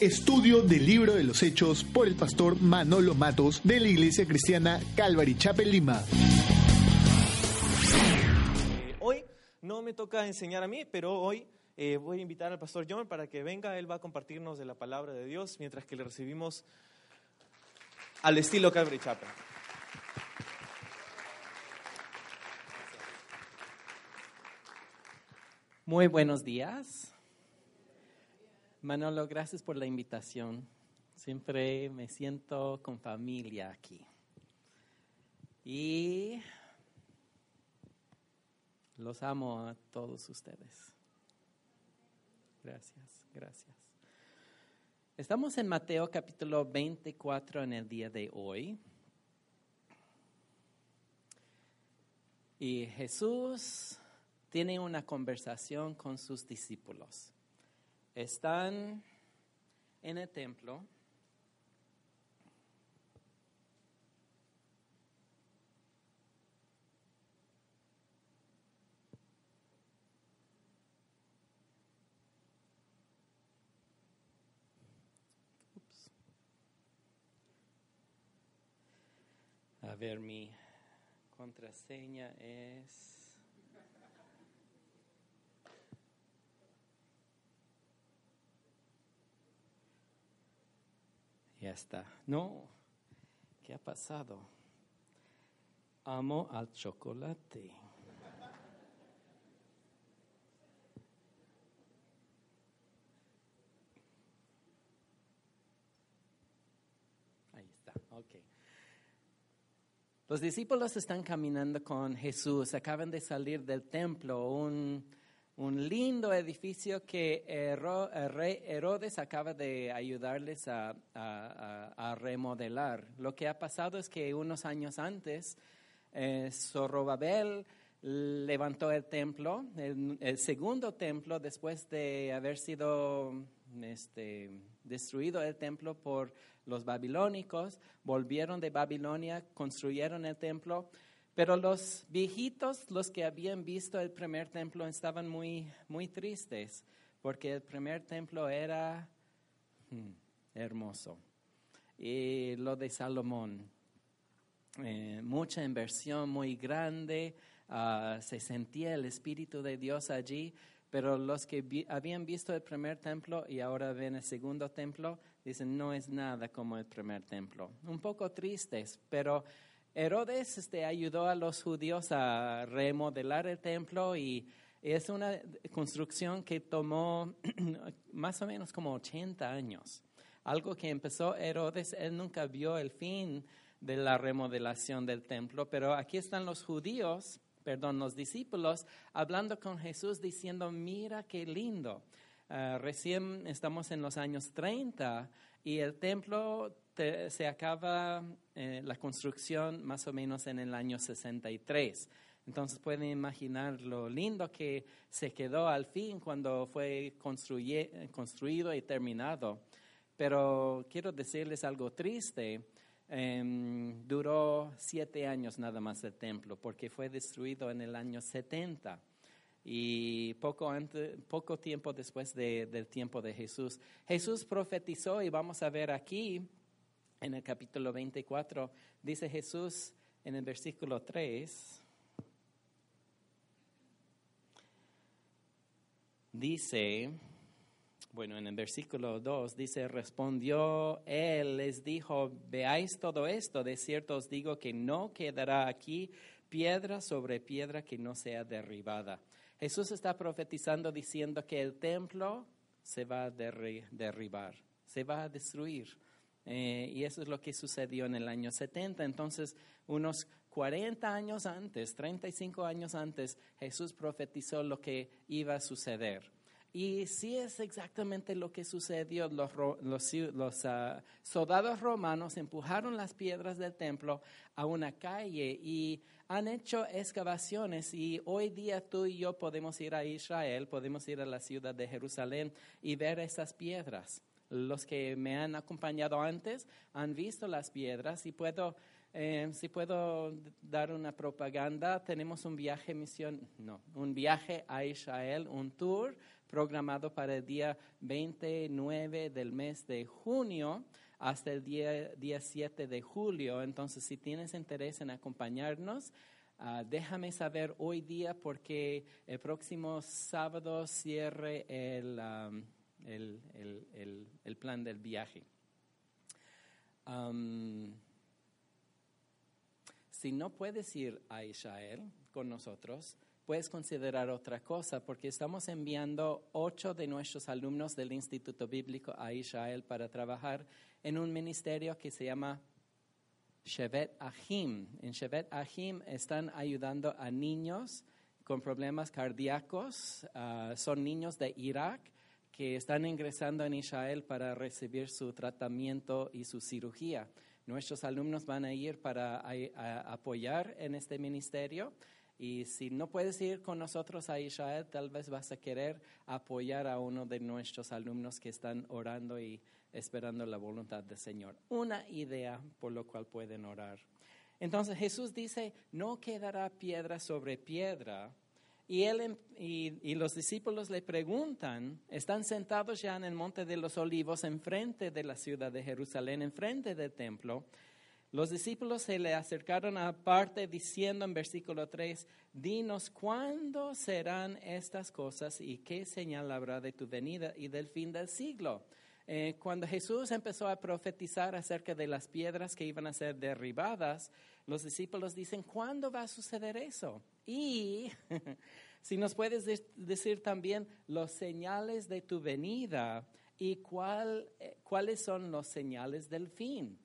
Estudio del libro de los Hechos por el pastor Manolo Matos de la Iglesia Cristiana Calvary Chapel Lima. Eh, hoy no me toca enseñar a mí, pero hoy eh, voy a invitar al pastor John para que venga. Él va a compartirnos de la palabra de Dios mientras que le recibimos al estilo Calvary Chapel. Muy buenos días. Manolo, gracias por la invitación. Siempre me siento con familia aquí. Y los amo a todos ustedes. Gracias, gracias. Estamos en Mateo capítulo 24 en el día de hoy. Y Jesús tiene una conversación con sus discípulos. Están en el templo. A ver, mi contraseña es... Ya está. No, ¿qué ha pasado? Amo al chocolate. Ahí está, ok. Los discípulos están caminando con Jesús, acaban de salir del templo, un, un lindo edificio que el rey Herodes acaba de ayudarles a remodelar. Lo que ha pasado es que unos años antes, eh, Zorobabel levantó el templo, el, el segundo templo, después de haber sido este, destruido el templo por los babilónicos, volvieron de Babilonia, construyeron el templo, pero los viejitos, los que habían visto el primer templo, estaban muy, muy tristes, porque el primer templo era hmm, hermoso. Y lo de Salomón, eh, mucha inversión muy grande, ah, se sentía el Espíritu de Dios allí, pero los que habían visto el primer templo y ahora ven el segundo templo, dicen, no es nada como el primer templo. Un poco tristes, pero Herodes este, ayudó a los judíos a remodelar el templo y es una construcción que tomó más o menos como 80 años. Algo que empezó Herodes, él nunca vio el fin de la remodelación del templo, pero aquí están los judíos, perdón, los discípulos, hablando con Jesús diciendo, mira qué lindo. Ah, recién estamos en los años 30 y el templo se acaba eh, la construcción más o menos en el año 63. Entonces pueden imaginar lo lindo que se quedó al fin cuando fue construido y terminado. Pero quiero decirles algo triste. Em, duró siete años nada más el templo porque fue destruido en el año 70 y poco, antes, poco tiempo después de- del tiempo de Jesús. Jesús profetizó y vamos a ver aquí en el capítulo 24, dice Jesús en el versículo 3, dice, bueno, en el versículo 2 dice, respondió él, les dijo, veáis todo esto, de cierto os digo que no quedará aquí piedra sobre piedra que no sea derribada. Jesús está profetizando diciendo que el templo se va a derri- derribar, se va a destruir. Eh, y eso es lo que sucedió en el año 70. Entonces, unos 40 años antes, 35 años antes, Jesús profetizó lo que iba a suceder. Y sí es exactamente lo que sucedió. Los, los, ah, soldados romanos empujaron las piedras del templo a una calle y han hecho excavaciones y hoy día tú y yo podemos ir a Israel, podemos ir a la ciudad de Jerusalén y ver esas piedras. Los que me han acompañado antes han visto las piedras y puedo, eh, si puedo dar una propaganda, tenemos un viaje misión, no, un viaje a Israel, un tour programado para el día 29 del mes de junio hasta el día, día 7 de julio. Entonces, si tienes interés en acompañarnos, ah, déjame saber hoy día porque el próximo sábado cierre el, el, el- el- plan del viaje. Si no puedes ir a Israel con nosotros, puedes considerar otra cosa, porque estamos enviando ocho de nuestros alumnos del Instituto Bíblico a Israel para trabajar en un ministerio que se llama Shevet Ahim. En Shevet Ahim están ayudando a niños con problemas cardíacos. ah, son niños de Irak que están ingresando en Israel para recibir su tratamiento y su cirugía. Nuestros alumnos van a ir para apoyar en este ministerio. Y si no puedes ir con nosotros a Israel, tal vez vas a querer apoyar a uno de nuestros alumnos que están orando y esperando la voluntad del Señor. Una idea por lo cual pueden orar. Entonces Jesús dice, no quedará piedra sobre piedra. Y, él, em- y, los discípulos le preguntan, están sentados ya en el monte de los olivos, enfrente de la ciudad de Jerusalén, enfrente del templo. Los discípulos se le acercaron aparte diciendo en versículo 3, dinos cuándo serán estas cosas y qué señal habrá de tu venida y del fin del siglo. Eh, cuando Jesús empezó a profetizar acerca de las piedras que iban a ser derribadas, los discípulos dicen, ¿cuándo va a suceder eso? Y si nos puedes de- decir también los señales de tu venida y cuál, eh, cuáles son los señales del fin.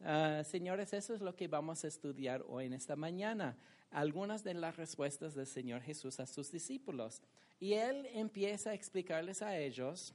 Ah, señores, eso es lo que vamos a estudiar hoy en esta mañana. Algunas de las respuestas del Señor Jesús a sus discípulos. Y Él empieza a explicarles a ellos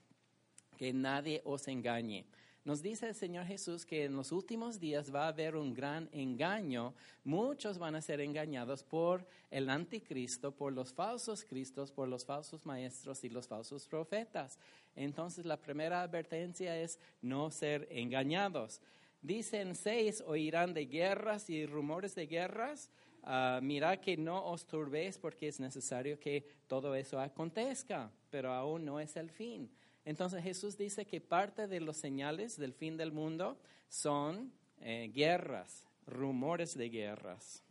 que nadie os engañe. Nos dice el Señor Jesús que en los últimos días va a haber un gran engaño. Muchos van a ser engañados por el anticristo, por los falsos cristos, por los falsos maestros y los falsos profetas. Entonces la primera advertencia es no ser engañados. Dicen seis, oirán de guerras y rumores de guerras. Ah, mirad que no os turbéis porque es necesario que todo eso acontezca, pero aún no es el fin. Entonces Jesús dice que parte de los señales del fin del mundo son eh, guerras, rumores de guerras.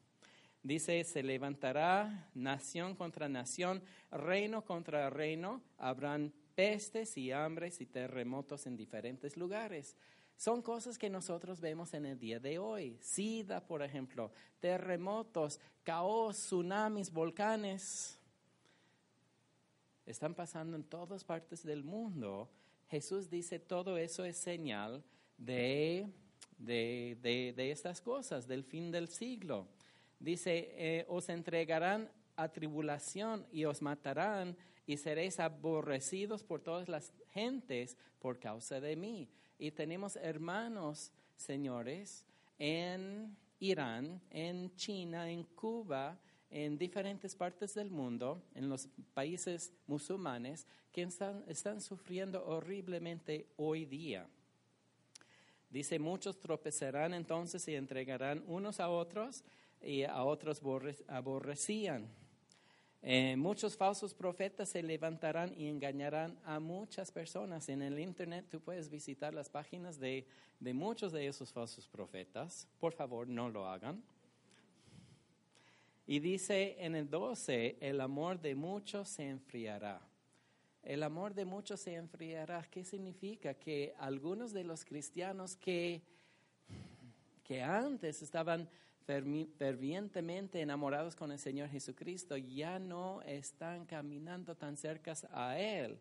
Dice, se levantará nación contra nación, reino contra reino, habrán pestes y hambres y terremotos en diferentes lugares. Son cosas que nosotros vemos en el día de hoy. SIDA, por ejemplo, terremotos, caos, tsunamis, volcanes. Están pasando en todas partes del mundo. Jesús dice todo eso es señal de, de, de- estas cosas, del fin del siglo. Dice, eh, os entregarán a tribulación y os matarán y seréis aborrecidos por todas las gentes por causa de mí. Y tenemos hermanos, señores, en Irán, en China, en Cuba, en diferentes partes del mundo, en los países musulmanes, que están, están sufriendo horriblemente hoy día. Dice, muchos tropezarán entonces y entregarán unos a otros y a otros borre- aborrecían. Eh, muchos falsos profetas se levantarán y engañarán a muchas personas. En el Internet tú puedes visitar las páginas de, de muchos de esos falsos profetas. Por favor, no lo hagan. Y dice en el 12, el amor de muchos se enfriará. El amor de muchos se enfriará. ¿Qué significa? Que algunos de los cristianos que, que antes estaban fervientemente enamorados con el Señor Jesucristo ya no están caminando tan cerca a Él.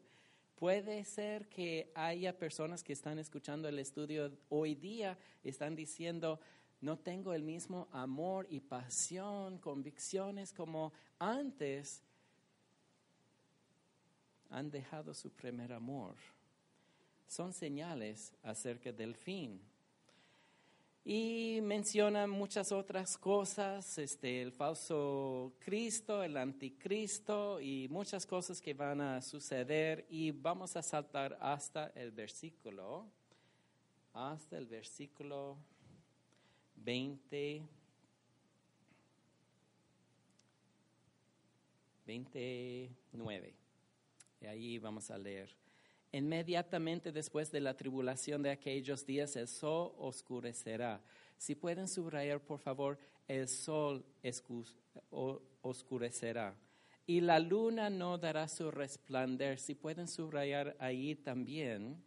Puede ser que haya personas que están escuchando el estudio hoy día, están diciendo, no tengo el mismo amor y pasión, convicciones como antes. han dejado su primer amor. Son señales acerca del fin. Y menciona muchas otras cosas, este, el falso Cristo, el anticristo y muchas cosas que van a suceder. Y vamos a saltar hasta el versículo, hasta el versículo 20. 29. Y ahí vamos a leer. Inmediatamente después de la tribulación de aquellos días, el sol oscurecerá. Si pueden subrayar, por favor, el sol oscurecerá. Y la luna no dará su resplandor. Si pueden subrayar ahí también.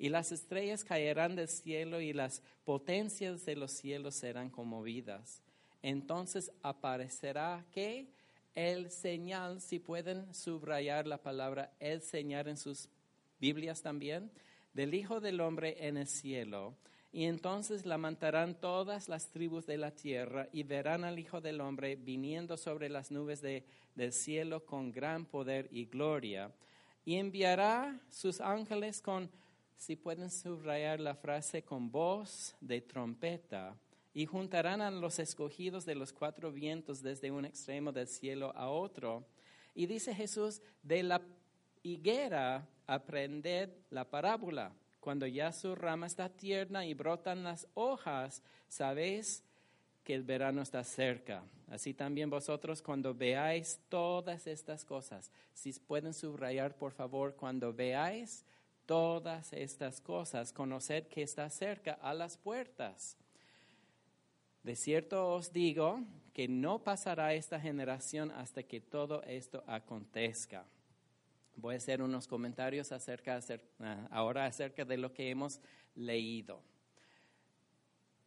Y las estrellas caerán del cielo y las potencias de los cielos serán conmovidas. Entonces aparecerá que el señal, si pueden subrayar la palabra el señal en sus Biblias también, del Hijo del Hombre en el cielo. Y entonces lamentarán todas las tribus de la tierra y verán al Hijo del Hombre viniendo sobre las nubes de, del cielo con gran poder y gloria. Y enviará sus ángeles con, si pueden subrayar la frase, con voz de trompeta. Y juntarán a los escogidos de los cuatro vientos desde un extremo del cielo a otro. Y dice Jesús, de la higuera aprended la parábola. Cuando ya su rama está tierna y brotan las hojas, sabéis que el verano está cerca. Así también vosotros cuando veáis todas estas cosas, si pueden subrayar por favor, cuando veáis todas estas cosas, conoced que está cerca a las puertas. De cierto os digo que no pasará esta generación hasta que todo esto acontezca. Voy a hacer unos comentarios acerca, ah, ahora acerca de lo que hemos leído.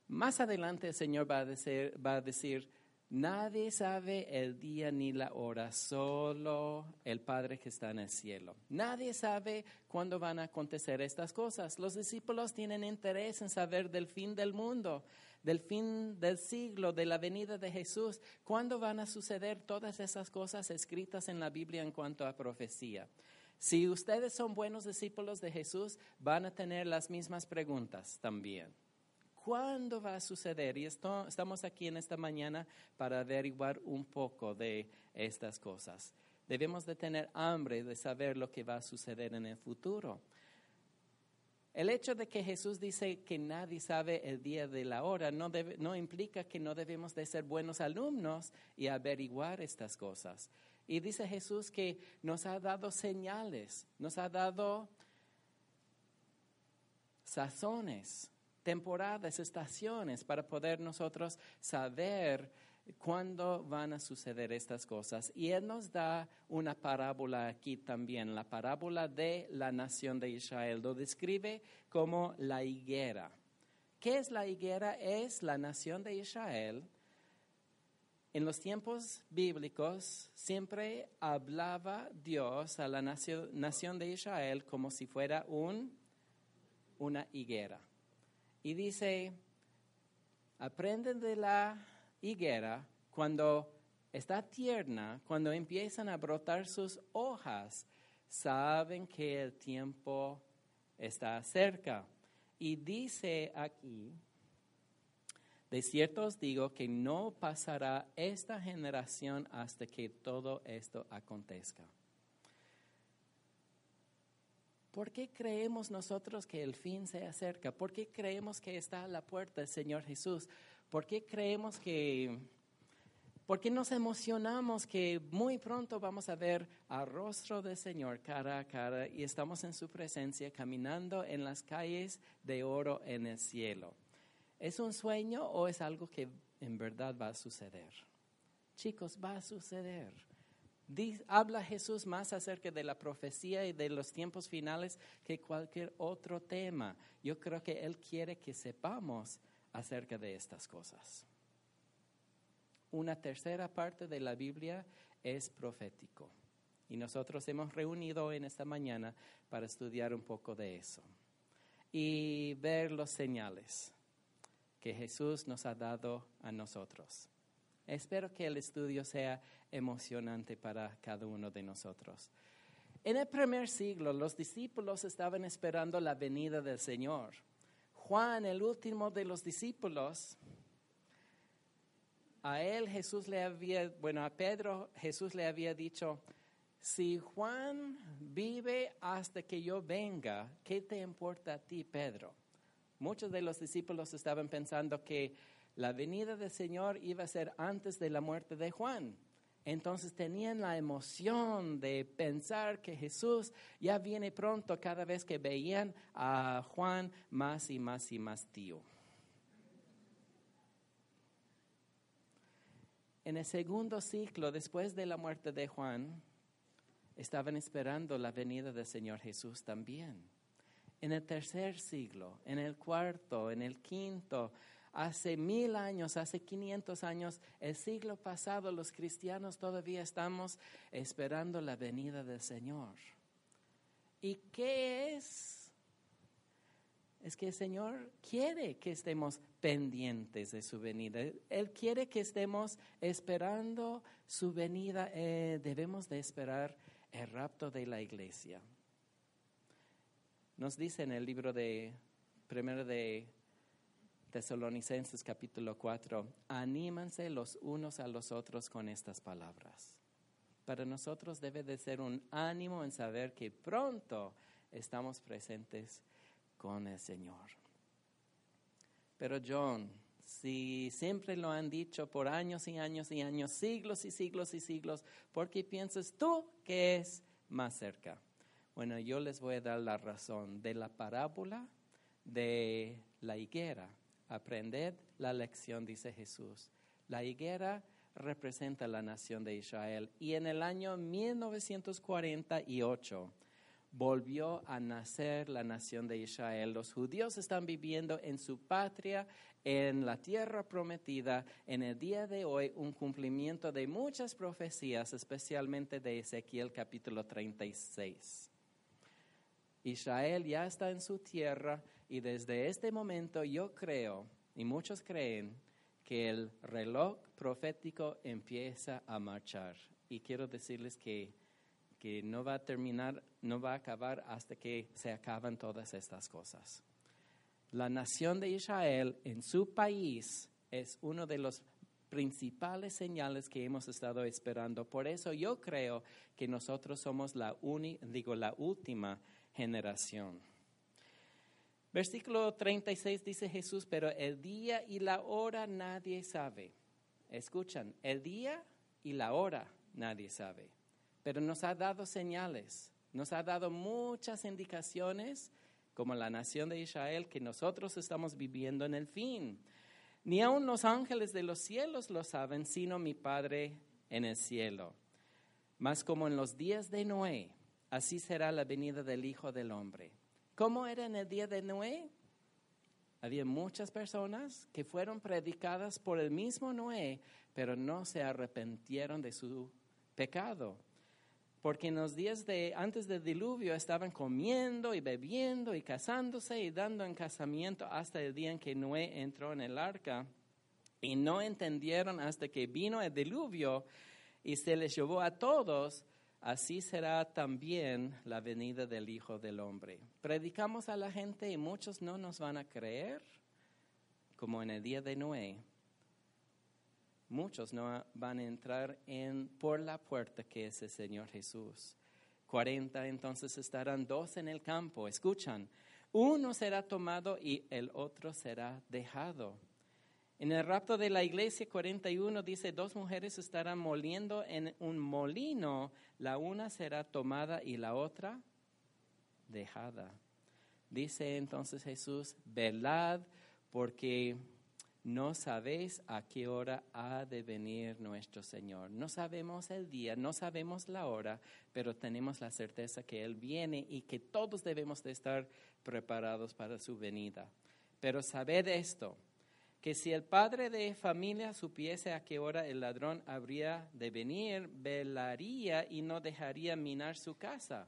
Más adelante el Señor va a, decir, va a decir, nadie sabe el día ni la hora, solo el Padre que está en el cielo. Nadie sabe cuándo van a acontecer estas cosas. Los discípulos tienen interés en saber del fin del mundo, del fin del siglo, de la venida de Jesús. ¿Cuándo van a suceder todas esas cosas escritas en la Biblia en cuanto a profecía? Si ustedes son buenos discípulos de Jesús, van a tener las mismas preguntas también. ¿Cuándo va a suceder? Y esto, estamos aquí en esta mañana para averiguar un poco de estas cosas. Debemos de tener hambre de saber lo que va a suceder en el futuro. El hecho de que Jesús dice que nadie sabe el día de la hora no, no implica que no debemos de ser buenos alumnos y averiguar estas cosas. Y dice Jesús que nos ha dado señales, nos ha dado sazones, temporadas, estaciones para poder nosotros saber cuándo van a suceder estas cosas. Y Él nos da una parábola aquí también, la parábola de la nación de Israel. Lo describe como la higuera. ¿Qué es la higuera? Es la nación de Israel. En los tiempos bíblicos siempre hablaba Dios a la nación, de Israel como si fuera un, una higuera. Y dice, aprenden de la higuera cuando está tierna, cuando empiezan a brotar sus hojas, saben que el tiempo está cerca. Y dice aquí, de cierto os digo que no pasará esta generación hasta que todo esto acontezca. ¿Por qué creemos nosotros que el fin se acerca? ¿Por qué creemos que está a la puerta el Señor Jesús? ¿Por qué creemos que, por qué nos emocionamos que muy pronto vamos a ver al rostro del Señor cara a cara y estamos en su presencia caminando en las calles de oro en el cielo? ¿Es un sueño o es algo que en verdad va a suceder? Chicos, va a suceder. Habla Jesús más acerca de la profecía y de los tiempos finales que cualquier otro tema. Yo creo que Él quiere que sepamos acerca de estas cosas. Una tercera parte de la Biblia es profético. Y nosotros hemos reunido en esta mañana para estudiar un poco de eso y ver los señales que Jesús nos ha dado a nosotros. Espero que el estudio sea emocionante para cada uno de nosotros. En el primer siglo los discípulos estaban esperando la venida del Señor. Juan, el último de los discípulos, a él Jesús le había, bueno, a Pedro Jesús le había dicho, si Juan vive hasta que yo venga, ¿qué te importa a ti, Pedro? Muchos de los discípulos estaban pensando que la venida del Señor iba a ser antes de la muerte de Juan. Entonces tenían la emoción de pensar que Jesús ya viene pronto cada vez que veían a Juan más y más y más tío. En el segundo ciclo, después de la muerte de Juan, estaban esperando la venida del Señor Jesús también. En el tercer siglo, en el cuarto, en el quinto, hace mil años, hace 500 años, el siglo pasado, los cristianos todavía estamos esperando la venida del Señor. ¿Y qué es? Es que el Señor quiere que estemos pendientes de su venida. Él quiere que estemos esperando su venida. Eh, debemos de esperar el rapto de la iglesia. Nos dice en el libro de primero de Tesalonicenses capítulo 4, anímanse los unos a los otros con estas palabras. Para nosotros debe de ser un ánimo en saber que pronto estamos presentes con el Señor. Pero John, si siempre lo han dicho por años y años y años, siglos y siglos y siglos, ¿por qué piensas tú que es más cerca? Bueno, yo les voy a dar la razón de la parábola de la higuera Aprended la lección, dice Jesús. La higuera representa la nación de Israel y en el año 1948 volvió a nacer la nación de Israel. Los judíos están viviendo en su patria, en la tierra prometida, en el día de hoy, un cumplimiento de muchas profecías, especialmente de Ezequiel capítulo 36. Israel ya está en su tierra y desde este momento yo creo, y muchos creen, que el reloj profético empieza a marchar. Y quiero decirles que, que no va a terminar, no va a acabar hasta que se acaban todas estas cosas. La nación de Israel en su país es uno de los principales señales que hemos estado esperando. Por eso yo creo que nosotros somos la, uni, digo, la última generación. Versículo 36 dice Jesús, pero el día y la hora nadie sabe. Escuchan, el día y la hora nadie sabe. Pero nos ha dado señales, nos ha dado muchas indicaciones, como la nación de Israel, que nosotros estamos viviendo en el fin. Ni aun los ángeles de los cielos lo saben, sino mi Padre en el cielo. Mas como en los días de Noé, así será la venida del Hijo del Hombre. ¿Cómo era en el día de Noé? Había muchas personas que fueron predicadas por el mismo Noé, pero no se arrepintieron de su pecado. Porque en los días de antes del diluvio estaban comiendo y bebiendo y casándose y dando en casamiento hasta el día en que Noé entró en el arca. Y no entendieron hasta que vino el diluvio y se les llevó a todos así será también la venida del Hijo del Hombre. Predicamos a la gente y muchos no nos van a creer, como en el día de Noé. Muchos no van a entrar en, por la puerta que es el Señor Jesús. Cuarenta entonces estarán dos en el campo, escuchan, uno será tomado y el otro será dejado. En el rapto de la iglesia 41 dice, dos mujeres estarán moliendo en un molino, la una será tomada y la otra dejada. Dice entonces Jesús, velad porque no sabéis a qué hora ha de venir nuestro Señor. No sabemos el día, no sabemos la hora, pero tenemos la certeza que Él viene y que todos debemos de estar preparados para su venida. Pero sabed esto, que si el padre de familia supiese a qué hora el ladrón habría de venir, velaría y no dejaría minar su casa.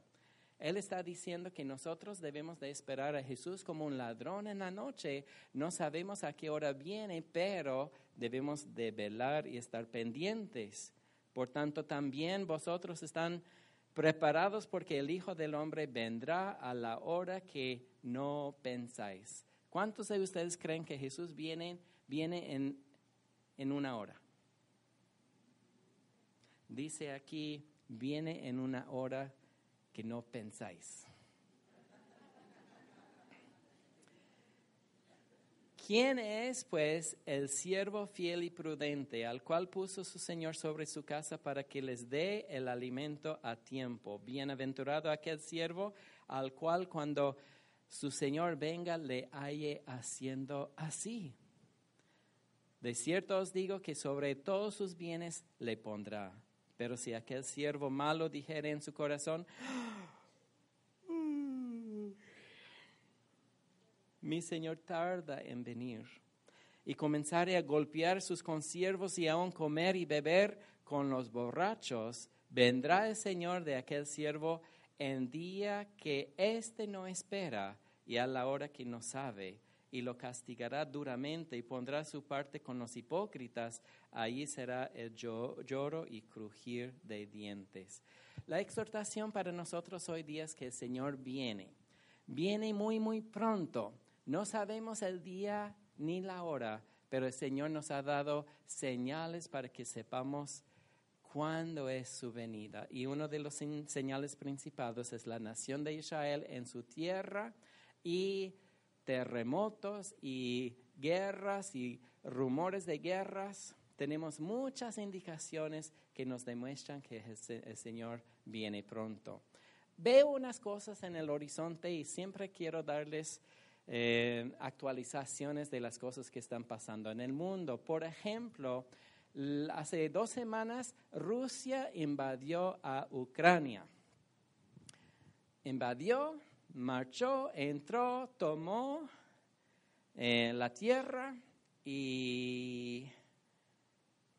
Él está diciendo que nosotros debemos de esperar a Jesús como un ladrón en la noche. No sabemos a qué hora viene, pero debemos de velar y estar pendientes. Por tanto, también vosotros están preparados porque el Hijo del Hombre vendrá a la hora que no pensáis. ¿Cuántos de ustedes creen que Jesús viene, viene en, en una hora? Dice aquí, viene en una hora que no pensáis. ¿Quién es, pues, el siervo fiel y prudente, al cual puso su Señor sobre su casa para que les dé el alimento a tiempo? Bienaventurado aquel siervo al cual cuando su Señor venga le halle haciendo así. De cierto os digo que sobre todos sus bienes le pondrá. Pero si aquel siervo malo dijere en su corazón, mi Señor tarda en venir. Y comenzare a golpear sus consiervos y aún comer y beber con los borrachos, vendrá el Señor de aquel siervo en día que éste no espera y a la hora que no sabe, y lo castigará duramente y pondrá su parte con los hipócritas. Allí será el lloro y crujir de dientes. La exhortación para nosotros hoy día es que el Señor viene. Viene muy, muy pronto. No sabemos el día ni la hora, pero el Señor nos ha dado señales para que sepamos cuándo es su venida. Y uno de los señales principales es la nación de Israel en su tierra y terremotos y guerras y rumores de guerras. Tenemos muchas indicaciones que nos demuestran que el Señor viene pronto. Veo unas cosas en el horizonte y siempre quiero darles eh, actualizaciones de las cosas que están pasando en el mundo. Por ejemplo, hace dos semanas Rusia invadió a Ucrania. Invadió, marchó, entró, tomó eh, la tierra y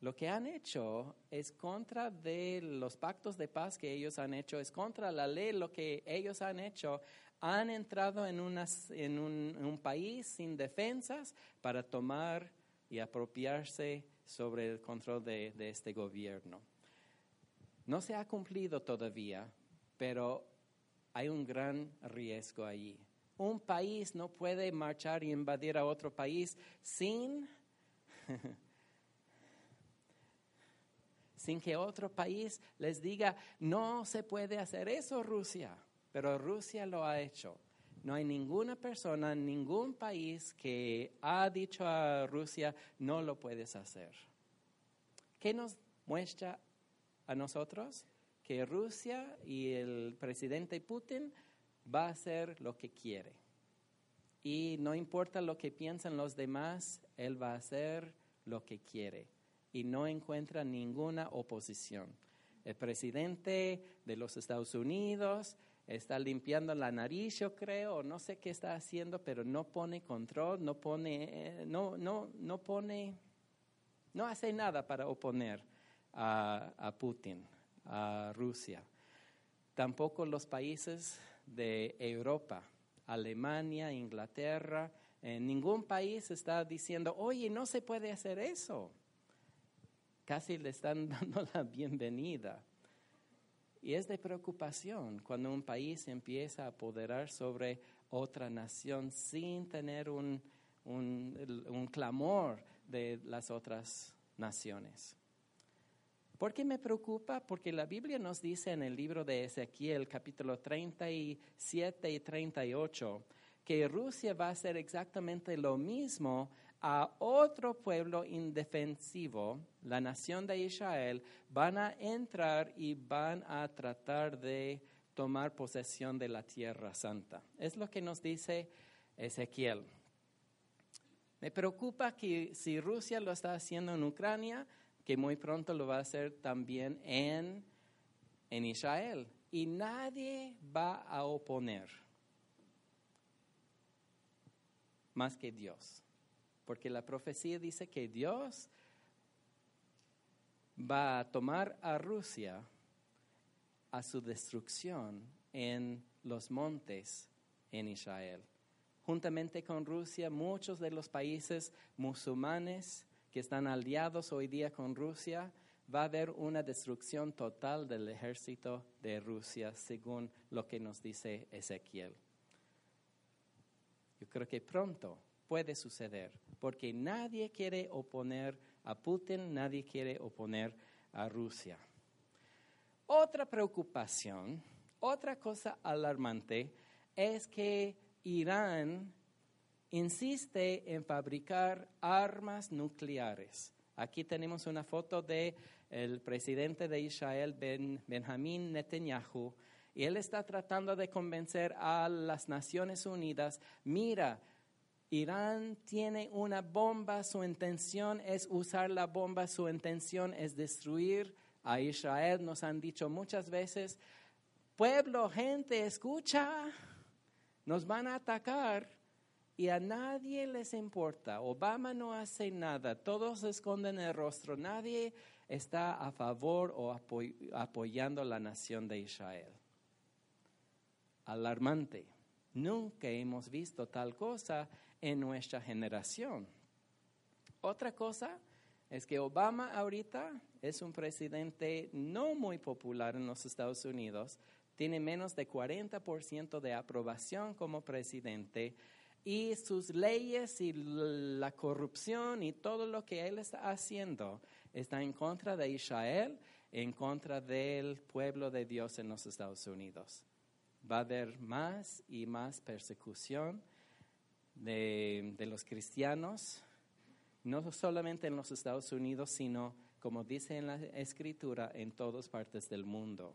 lo que han hecho es contra de los pactos de paz que ellos han hecho, es contra la ley lo que ellos han hecho han entrado en, en, un, país sin defensas para tomar y apropiarse sobre el control de, este gobierno. No se ha cumplido todavía, pero hay un gran riesgo allí. Un país no puede marchar y invadir a otro país sin, sin que otro país les diga, no se puede hacer eso, Rusia pero Rusia lo ha hecho. No hay ninguna persona, ningún país que ha dicho a Rusia, no lo puedes hacer. ¿Qué nos muestra a nosotros? Que Rusia y el presidente Putin va a hacer lo que quiere. Y no importa lo que piensan los demás, él va a hacer lo que quiere. Y no encuentra ninguna oposición. El presidente de los Estados Unidos está limpiando la nariz, yo creo, no sé qué está haciendo, pero no pone control, no pone, eh, no, no, no pone, no hace nada para oponer a, Putin, a Rusia. Tampoco los países de Europa, Alemania, Inglaterra, ningún país está diciendo, oye, no se puede hacer eso. Casi le están dando la bienvenida. Y es de preocupación cuando un país empieza a apoderar sobre otra nación sin tener un, un, clamor de las otras naciones. ¿Por qué me preocupa? Porque la Biblia nos dice en el libro de Ezequiel, capítulo 37 y 38, que Rusia va a hacer exactamente lo mismo a otro pueblo indefensivo, la nación de Israel, van a entrar y van a tratar de tomar posesión de la tierra santa. Es lo que nos dice Ezequiel. Me preocupa que si Rusia lo está haciendo en Ucrania, que muy pronto lo va a hacer también en, en Israel. Y nadie va a oponer más que Dios porque la profecía dice que Dios va a tomar a Rusia a su destrucción en los montes en Israel. Juntamente con Rusia, muchos de los países musulmanes que están aliados hoy día con Rusia va a haber una destrucción total del ejército de Rusia, según lo que nos dice Ezequiel. Yo creo que pronto puede suceder, porque nadie quiere oponer a Putin, nadie quiere oponer a Rusia. Otra preocupación, otra cosa alarmante es que Irán insiste en fabricar armas nucleares. Aquí tenemos una foto de presidente de Israel, ben, Benjamín Netanyahu, y él está tratando de convencer a las Naciones Unidas, mira, Irán tiene una bomba, su intención es usar la bomba, su intención es destruir a Israel. Nos han dicho muchas veces, pueblo, gente, escucha, nos van a atacar y a nadie les importa. Obama no hace nada, todos esconden el rostro, nadie está a favor o apoyando la nación de Israel. Alarmante. Nunca hemos visto tal cosa en nuestra generación. Otra cosa es que Obama ahorita es un presidente no muy popular en los Estados Unidos, tiene menos de 40% de aprobación como presidente y sus leyes y la corrupción y todo lo que él está haciendo está en contra de Israel, en contra del pueblo de Dios en los Estados Unidos. Va a haber más y más persecución de, de los cristianos, no solamente en los Estados Unidos, sino, como dice en la escritura, en todas partes del mundo.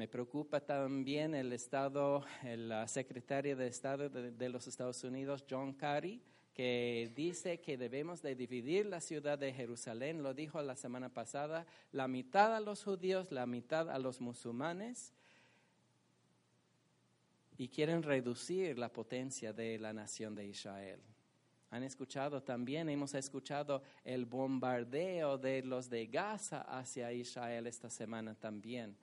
Me preocupa también el Estado, el secretario de Estado de, los Estados Unidos, John Kerry, que dice que debemos de dividir la ciudad de Jerusalén. Lo dijo la semana pasada, la mitad a los judíos, la mitad a los musulmanes. Y quieren reducir la potencia de la nación de Israel. Han escuchado también, hemos escuchado el bombardeo de los de Gaza hacia Israel esta semana también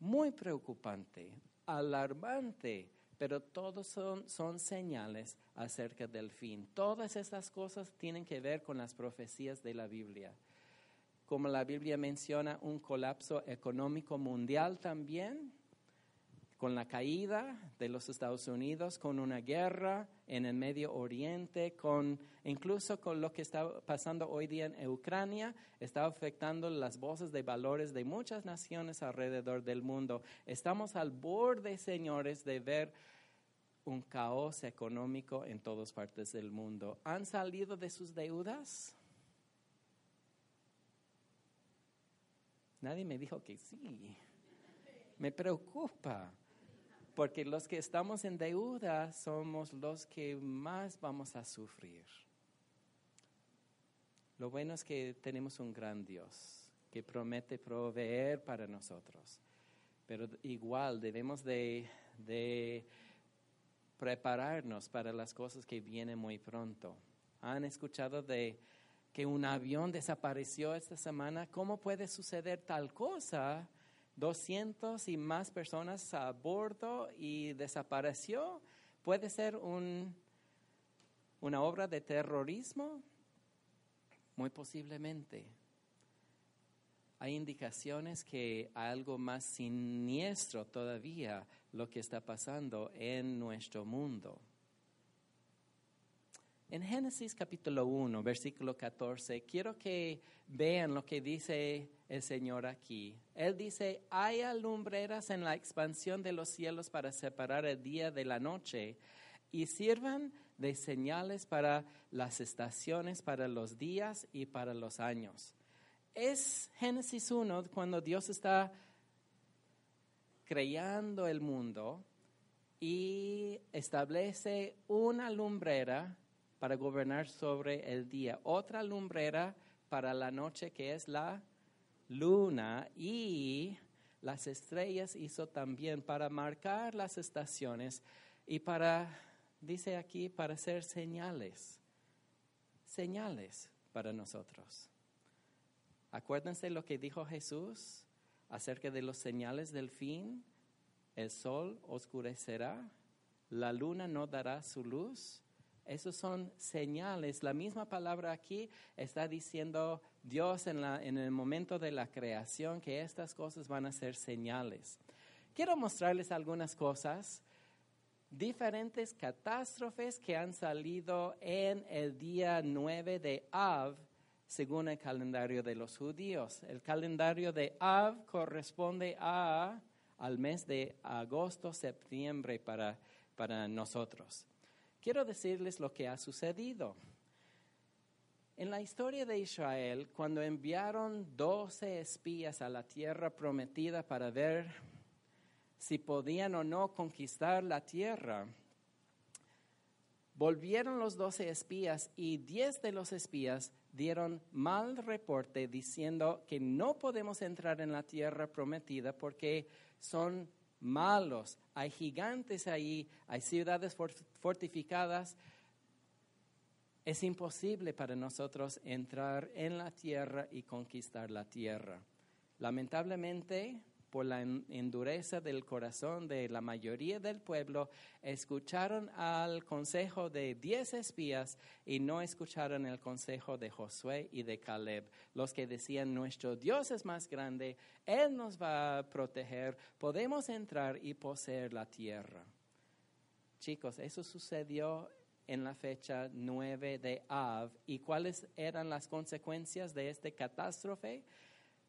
muy preocupante, alarmante, pero todos son, son señales acerca del fin. Todas estas cosas tienen que ver con las profecías de la Biblia. Como la Biblia menciona un colapso económico mundial también, con la caída de los Estados Unidos, con una guerra en el Medio Oriente, con incluso con lo que está pasando hoy día en Ucrania, está afectando las voces de valores de muchas naciones alrededor del mundo. Estamos al borde, señores, de ver un caos económico en todas partes del mundo. ¿Han salido de sus deudas? Nadie me dijo que sí. Me preocupa porque los que estamos en deuda somos los que más vamos a sufrir. Lo bueno es que tenemos un gran Dios que promete proveer para nosotros, pero igual debemos de, de prepararnos para las cosas que vienen muy pronto. ¿Han escuchado de que un avión desapareció esta semana? ¿Cómo puede suceder tal cosa? 200 y más personas a bordo y desapareció. ¿Puede ser un, una obra de terrorismo? Muy posiblemente. Hay indicaciones que algo más siniestro todavía lo que está pasando en nuestro mundo. En Génesis capítulo 1, versículo 14, quiero que vean lo que dice el Señor aquí. Él dice, hay alumbreras en la expansión de los cielos para separar el día de la noche y sirvan de señales para las estaciones, para los días y para los años. Es Génesis 1 cuando Dios está creando el mundo y establece una lumbrera para gobernar sobre el día, otra lumbrera para la noche que es la luna y las estrellas hizo también para marcar las estaciones y para, dice aquí, para ser señales, señales para nosotros. Acuérdense lo que dijo Jesús acerca de los señales del fin. El sol oscurecerá, la luna no dará su luz Esos son señales. La misma palabra aquí está diciendo Dios en, la, en el momento de la creación que estas cosas van a ser señales. Quiero mostrarles algunas cosas, diferentes catástrofes que han salido en el día 9 de Av, según el calendario de los judíos. El calendario de Av corresponde a, al mes de agosto, septiembre para, para nosotros. Quiero decirles lo que ha sucedido. En la historia de Israel, cuando enviaron doce espías a la tierra prometida para ver si podían o no conquistar la tierra, volvieron los doce espías y diez de los espías dieron mal reporte diciendo que no podemos entrar en la tierra prometida porque son malos, hay gigantes ahí, hay ciudades fortificadas. Es imposible para nosotros entrar en la tierra y conquistar la tierra. Lamentablemente, por la endureza del corazón de la mayoría del pueblo, escucharon al consejo de diez espías y no escucharon el consejo de Josué y de Caleb, los que decían, nuestro Dios es más grande, Él nos va a proteger, podemos entrar y poseer la tierra. Chicos, eso sucedió en la fecha 9 de Av. ¿Y cuáles eran las consecuencias de esta catástrofe?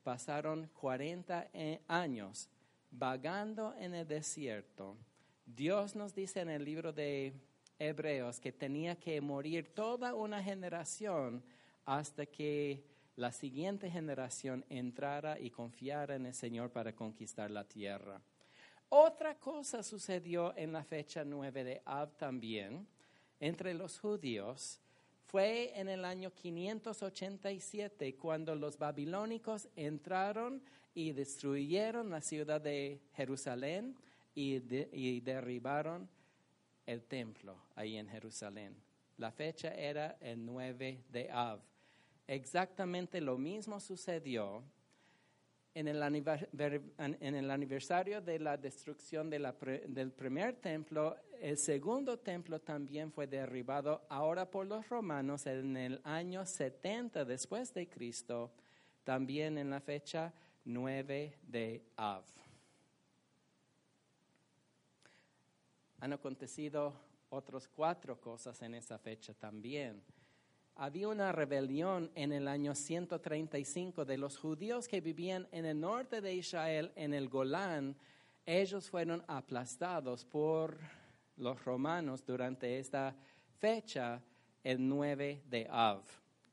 Pasaron 40 eh, años vagando en el desierto. Dios nos dice en el libro de Hebreos que tenía que morir toda una generación hasta que la siguiente generación entrara y confiara en el Señor para conquistar la tierra. Otra cosa sucedió en la fecha 9 de Ab también entre los judíos fue en el año 587 cuando los babilónicos entraron y destruyeron la ciudad de Jerusalén y, derribaron el templo ahí en Jerusalén. La fecha era el 9 de Av. Exactamente lo mismo sucedió en el, aniversario de la destrucción del primer templo el segundo templo también fue derribado ahora por los romanos en el año 70 después de Cristo, también en la fecha 9 de Av. Han acontecido otras cuatro cosas en esa fecha también. Había una rebelión en el año 135 de los judíos que vivían en el norte de Israel, en el Golán. Ellos fueron aplastados por los romanos durante esta fecha, el 9 de Av.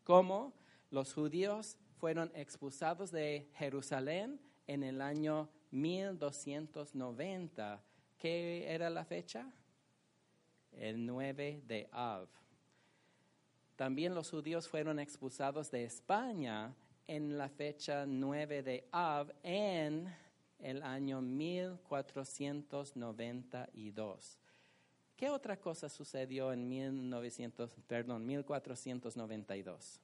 ¿Cómo? Los judíos fueron expulsados de Jerusalén en el año 1290. ¿Qué era la fecha? El 9 de Av. También los judíos fueron expulsados de España en la fecha 9 de Av en el año 1492. ¿Qué otra cosa sucedió en 1900, perdón, 1492?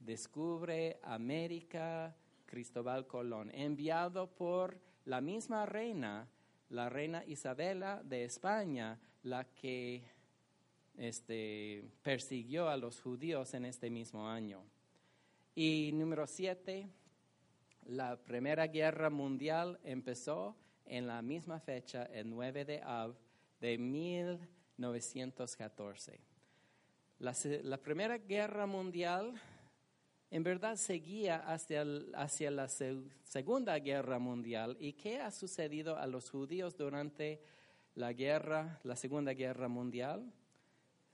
Descubre América Cristóbal Colón, enviado por la misma reina, la reina Isabela de España, la que este, persiguió a los judíos en este mismo año. Y número siete, la Primera Guerra Mundial empezó en la misma fecha, el 9 de Av de 1914. La, la Primera Guerra Mundial en verdad seguía hacia, hacia la Segunda Guerra Mundial. ¿Y qué ha sucedido a los judíos durante la guerra, la Segunda Guerra Mundial?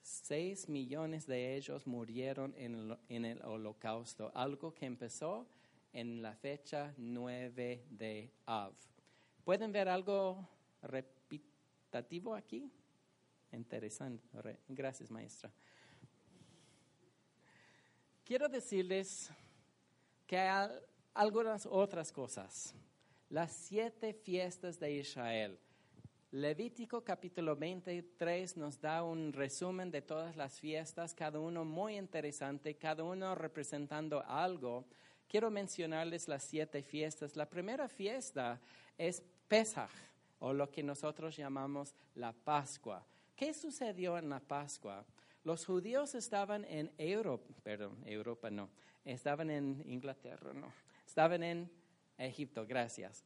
Seis millones de ellos murieron en en el holocausto, algo que empezó en la fecha 9 de Av. ¿Pueden ver algo repetitivo aquí? Interesante. Gracias, maestra. Quiero decirles que hay algunas otras cosas. Las siete fiestas de Israel. Levítico capítulo 23 nos da un resumen de todas las fiestas, cada uno muy interesante, cada uno representando algo. Quiero mencionarles las siete fiestas. La primera fiesta es Pesach, o lo que nosotros llamamos la Pascua. ¿Qué sucedió en la Pascua? Los judíos estaban en Europa, perdón, Europa no, estaban en Inglaterra, no, estaban en Egipto, gracias,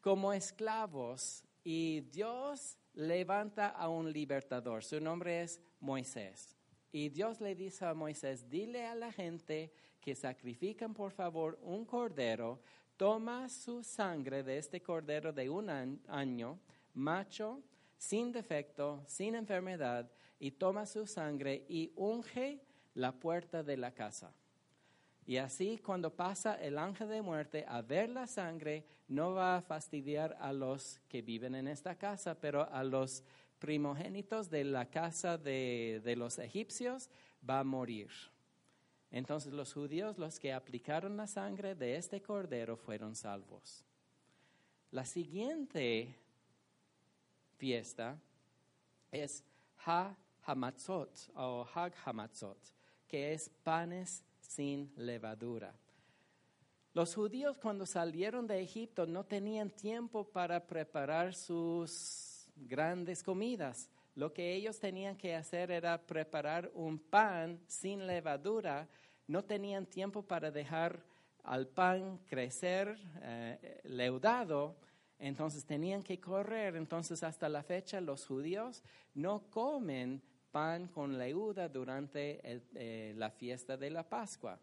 como esclavos y Dios levanta a un libertador, su nombre es Moisés. Y Dios le dice a Moisés, dile a la gente que sacrifican por favor un cordero, toma su sangre de este cordero de un año, macho, sin defecto, sin enfermedad, y toma su sangre y unge la puerta de la casa. Y así cuando pasa el ángel de muerte a ver la sangre, no va a fastidiar a los que viven en esta casa, pero a los primogénitos de la casa de, de los egipcios va a morir. Entonces los judíos, los que aplicaron la sangre de este cordero, fueron salvos. La siguiente fiesta es Ha Hamatzot o Hag Hamatzot, que es panes sin levadura. Los judíos cuando salieron de Egipto no tenían tiempo para preparar sus grandes comidas. Lo que ellos tenían que hacer era preparar un pan sin levadura. No tenían tiempo para dejar al pan crecer eh, leudado entonces tenían que correr. Entonces hasta la fecha los judíos no comen pan con leuda durante eh, la fiesta de la Pascua.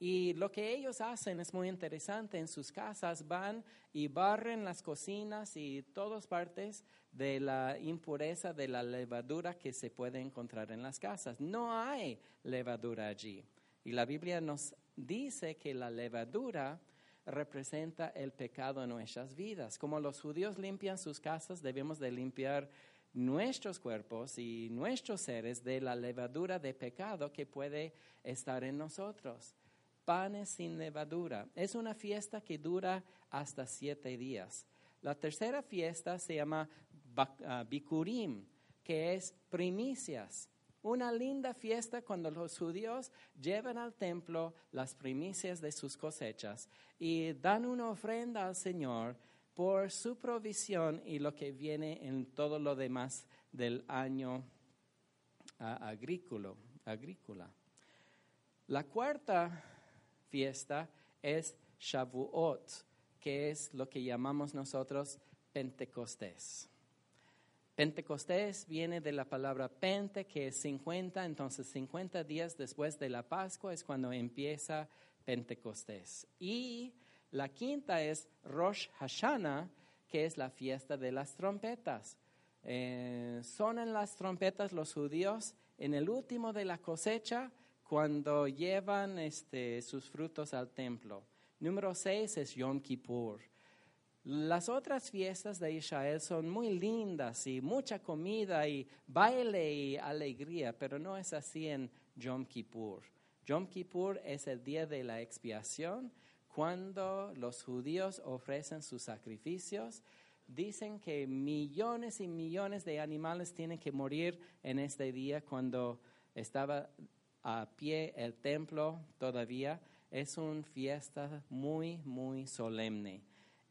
Y lo que ellos hacen es muy interesante. En sus casas van y barren las cocinas y todas partes de la impureza de la levadura que se puede encontrar en las casas. No hay levadura allí. Y la Biblia nos dice que la levadura representa el pecado en nuestras vidas. Como los judíos limpian sus casas, debemos de limpiar nuestros cuerpos y nuestros seres de la levadura de pecado que puede estar en nosotros. Panes sin levadura. Es una fiesta que dura hasta siete días. La tercera fiesta se llama ah, Bikurim, que es primicias. Una linda fiesta cuando los judíos llevan al templo las primicias de sus cosechas y dan una ofrenda al Señor por su provisión y lo que viene en todo lo demás del año agrícola. agrícola. La cuarta fiesta es Shavuot, que es lo que llamamos nosotros Pentecostés. Pentecostés viene de la palabra pente, que es 50, entonces 50 días después de la Pascua es cuando empieza Pentecostés. Y la quinta es Rosh Hashanah, que es la fiesta de las trompetas. Eh, sonan las trompetas los judíos en el último de la cosecha cuando llevan este, sus frutos al templo. Número seis es Yom Kippur. Las otras fiestas de Israel son muy lindas y mucha comida y baile y alegría, pero no es así en Yom Kippur. Yom Kippur es el día de la expiación cuando los judíos ofrecen sus sacrificios. Dicen que millones y millones de animales tienen que morir en este día cuando estaba a pie el templo todavía. Es una fiesta muy, muy solemne.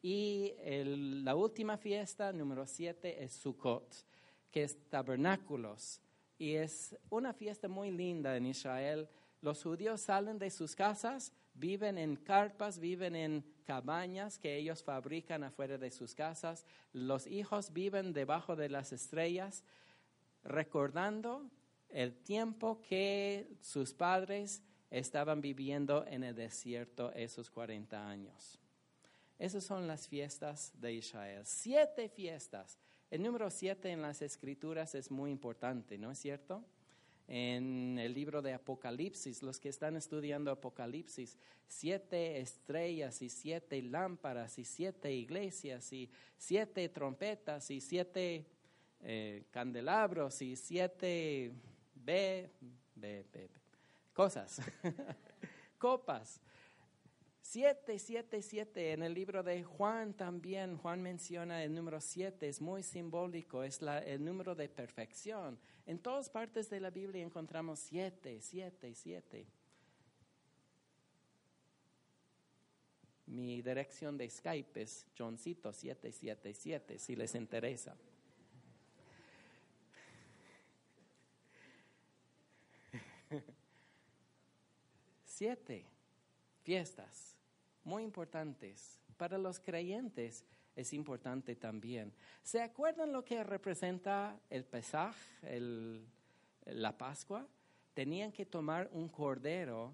Y la última fiesta, número siete, es Sukkot, que es tabernáculos. Y es una fiesta muy linda en Israel. Los judíos salen de sus casas, viven en carpas, viven en cabañas que ellos fabrican afuera de sus casas. Los hijos viven debajo de las estrellas, recordando el tiempo que sus padres estaban viviendo en el desierto esos 40 años. Esas son las fiestas de Israel. Siete fiestas. El número siete en las escrituras es muy importante, ¿no es cierto? En el libro de Apocalipsis, los que están estudiando Apocalipsis, siete estrellas y siete lámparas y siete iglesias y siete trompetas y siete eh, candelabros y siete B, B, B, cosas, copas. Siete, siete, siete. En el libro de Juan también, Juan menciona el número siete, es muy simbólico, es la, el número de perfección. En todas partes de la Biblia encontramos siete, siete, siete. Mi dirección de Skype es Johncito777, si les interesa. Siete fiestas muy importantes. Para los creyentes es importante también. ¿Se acuerdan lo que representa el Pesaj, el, la Pascua? Tenían que tomar un cordero,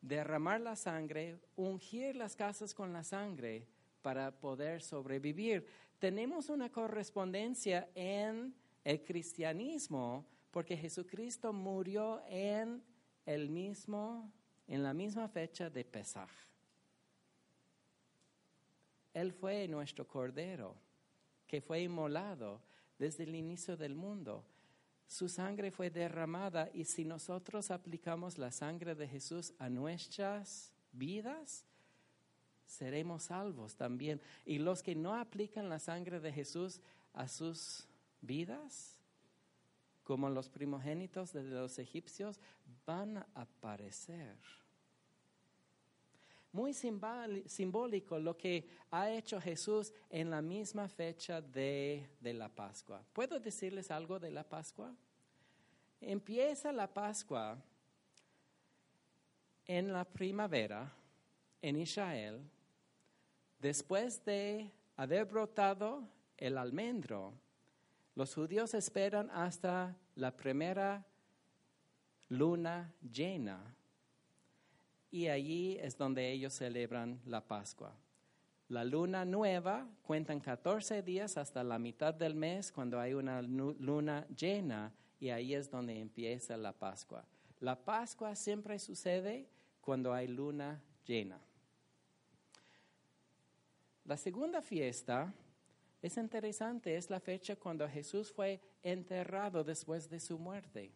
derramar la sangre, ungir las casas con la sangre para poder sobrevivir. Tenemos una correspondencia en el cristianismo porque Jesucristo murió en el mismo en la misma fecha de Pesaj. Él fue nuestro cordero que fue inmolado desde el inicio del mundo. Su sangre fue derramada y si nosotros aplicamos la sangre de Jesús a nuestras vidas, seremos salvos también. Y los que no aplican la sangre de Jesús a sus vidas, como los primogénitos de los egipcios, van a aparecer. Muy simbólico lo que ha hecho Jesús en la misma fecha de, de la Pascua. ¿Puedo decirles algo de la Pascua? Empieza la Pascua en la primavera en Israel, después de haber brotado el almendro los judíos esperan hasta la primera luna llena y allí es donde ellos celebran la Pascua. La luna nueva cuentan 14 días hasta la mitad del mes cuando hay una luna llena y ahí es donde empieza la Pascua. La Pascua siempre sucede cuando hay luna llena. La segunda fiesta es interesante, es la fecha cuando Jesús fue enterrado después de su muerte.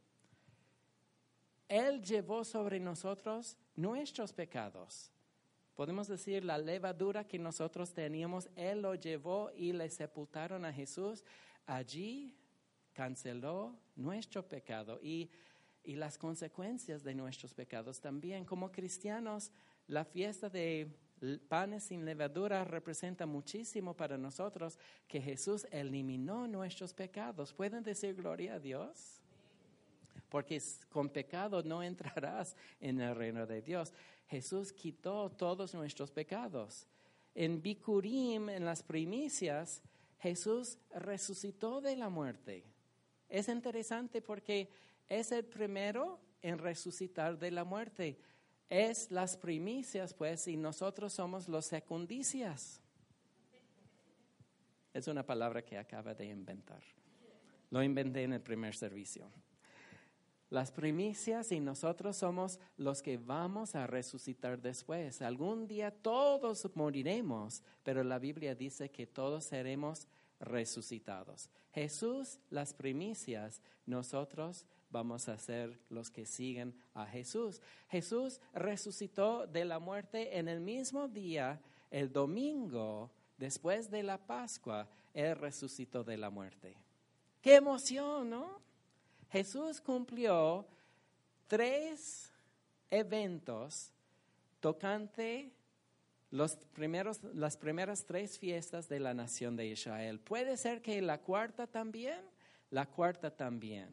Él llevó sobre nosotros nuestros pecados. Podemos decir la levadura que nosotros teníamos, Él lo llevó y le sepultaron a Jesús. Allí canceló nuestro pecado y, y las consecuencias de nuestros pecados también. Como cristianos, la fiesta de panes sin levadura representa muchísimo para nosotros que Jesús eliminó nuestros pecados. ¿Pueden decir gloria a Dios? Porque con pecado no entrarás en el reino de Dios. Jesús quitó todos nuestros pecados. En Bikurim, en las primicias, Jesús resucitó de la muerte. Es interesante porque es el primero en resucitar de la muerte es las primicias, pues, y nosotros somos los secundicias. Es una palabra que acaba de inventar. Lo inventé en el primer servicio. Las primicias y nosotros somos los que vamos a resucitar después. Algún día todos moriremos, pero la Biblia dice que todos seremos resucitados. Jesús, las primicias, nosotros vamos a ser los que siguen a Jesús. Jesús resucitó de la muerte en el mismo día, el domingo, después de la Pascua, Él resucitó de la muerte. ¡Qué emoción, ¿no? Jesús cumplió tres eventos tocante los primeros, las primeras tres fiestas de la nación de Israel. Puede ser que la cuarta también, la cuarta también.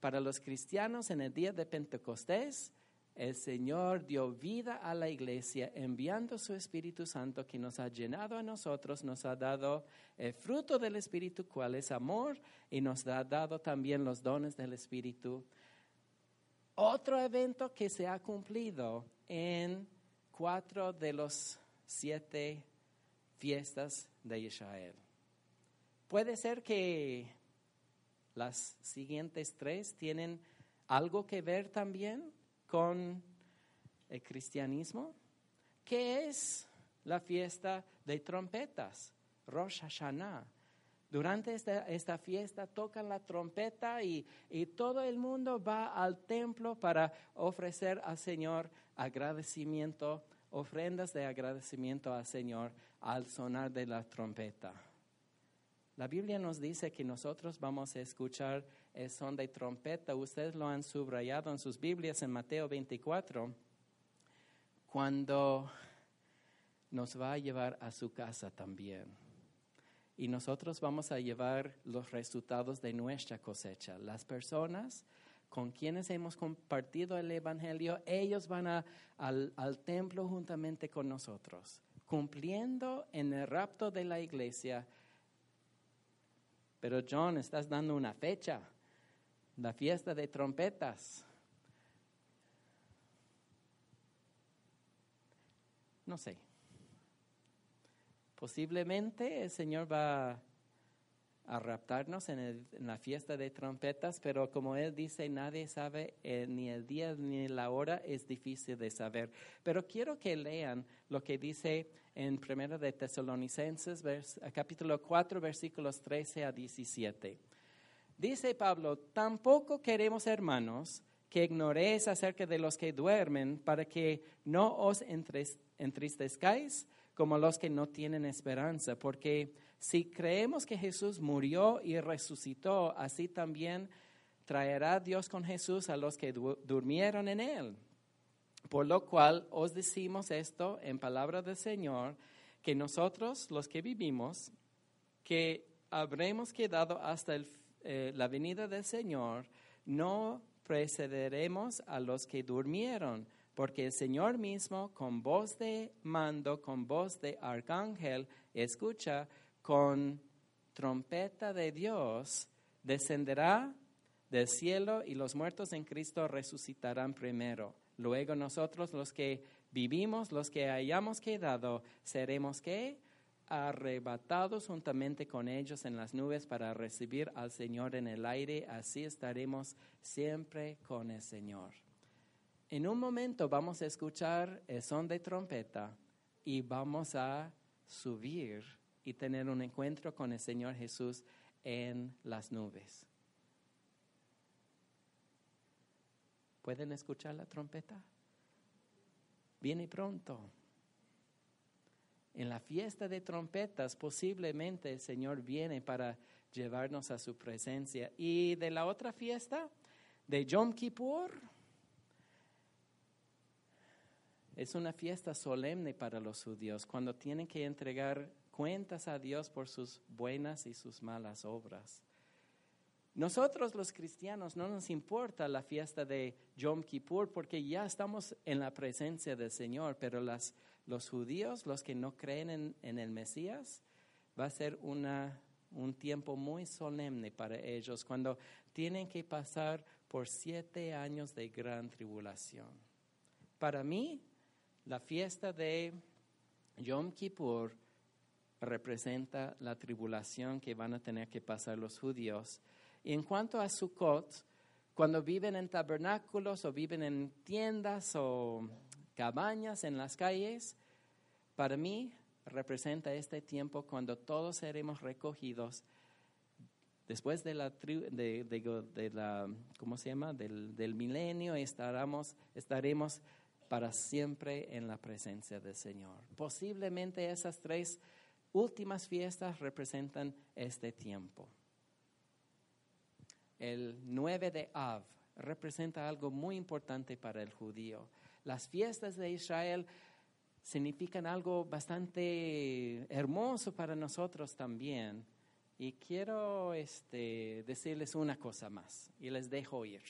Para los cristianos en el día de Pentecostés, el Señor dio vida a la iglesia enviando su Espíritu Santo que nos ha llenado a nosotros, nos ha dado el fruto del Espíritu, cual es amor, y nos ha dado también los dones del Espíritu. Otro evento que se ha cumplido en cuatro de los siete fiestas de Israel. Puede ser que las siguientes tres tienen algo que ver también con el cristianismo. ¿Qué es la fiesta de trompetas? Rosh Hashanah. Durante esta, fiesta tocan la trompeta y, y, todo el mundo va al templo para ofrecer al Señor agradecimiento, ofrendas de agradecimiento al Señor al sonar de la trompeta. La Biblia nos dice que nosotros vamos a escuchar son de trompeta. Ustedes lo han subrayado en sus Biblias en Mateo 24, cuando nos va a llevar a su casa también. Y nosotros vamos a llevar los resultados de nuestra cosecha. Las personas con quienes hemos compartido el Evangelio, ellos van a, al, al templo juntamente con nosotros, cumpliendo en el rapto de la iglesia. Pero John, estás dando una fecha, la fiesta de trompetas. No sé. Posiblemente el Señor va a raptarnos en, la fiesta de trompetas, pero como Él dice, nadie sabe eh, ni el día ni la hora, es difícil de saber. Pero quiero que lean lo que dice en 1 de Tesalonicenses, capítulo 4, versículos 13 a 17. Dice Pablo, tampoco queremos, hermanos, que ignoréis acerca de los que duermen, para que no os entristezcáis como los que no tienen esperanza, porque si creemos que Jesús murió y resucitó, así también traerá Dios con Jesús a los que du- durmieron en él. Por lo cual os decimos esto en palabra del Señor, que nosotros, los que vivimos, que habremos quedado hasta el- eh, la venida del Señor, no precederemos a los que durmieron, porque el Señor mismo, con voz de mando, con voz de arcángel, escucha, con trompeta de Dios, descenderá del cielo y los muertos en Cristo resucitarán primero. Luego nosotros los que vivimos, los que hayamos quedado, seremos que arrebatados juntamente con ellos en las nubes para recibir al Señor en el aire. Así estaremos siempre con el Señor. En un momento vamos a escuchar el son de trompeta y vamos a subir y tener un encuentro con el Señor Jesús en las nubes. ¿Pueden escuchar la trompeta? Viene pronto. En la fiesta de trompetas posiblemente el Señor viene para llevarnos a su presencia. Y de la otra fiesta, de Yom Kippur, es una fiesta solemne para los judíos, cuando tienen que entregar cuentas a Dios por sus buenas y sus malas obras. Nosotros los cristianos no nos importa la fiesta de Yom Kippur porque ya estamos en la presencia del Señor, pero las, los judíos, los que no creen en, el Mesías, va a ser una, un tiempo muy solemne para ellos cuando tienen que pasar por siete años de gran tribulación. Para mí, la fiesta de Yom Kippur representa la tribulación que van a tener que pasar los judíos. Y en cuanto a Sukkot, cuando viven en tabernáculos o viven en tiendas o cabañas en las calles, para mí representa este tiempo cuando todos seremos recogidos después de la, ¿cómo se llama? Del, milenio estaremos, estaremos para siempre en la presencia del Señor. Posiblemente esas tres últimas fiestas representan este tiempo. El 9 de Av representa algo muy importante para el judío. Las fiestas de Israel significan algo bastante hermoso para nosotros también. Y quiero este, decirles una cosa más y les dejo ir.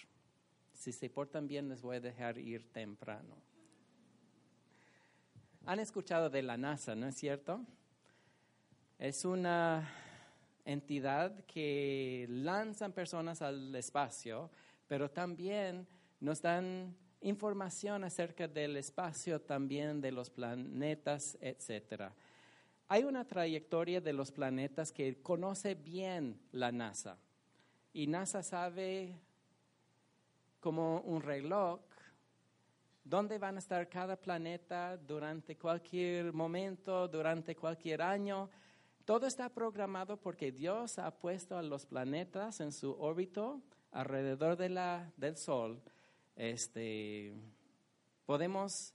Si se portan bien, les voy a dejar ir temprano. Han escuchado de la NASA, ¿no es cierto? Es una entidad que lanzan personas al espacio, pero también nos dan información acerca del espacio, también de los planetas, etcétera. Hay una trayectoria de los planetas que conoce bien la NASA. Y NASA sabe como un reloj dónde van a estar cada planeta durante cualquier momento, durante cualquier año. Todo está programado porque Dios ha puesto a los planetas en su órbito alrededor de la, del Sol. Este, podemos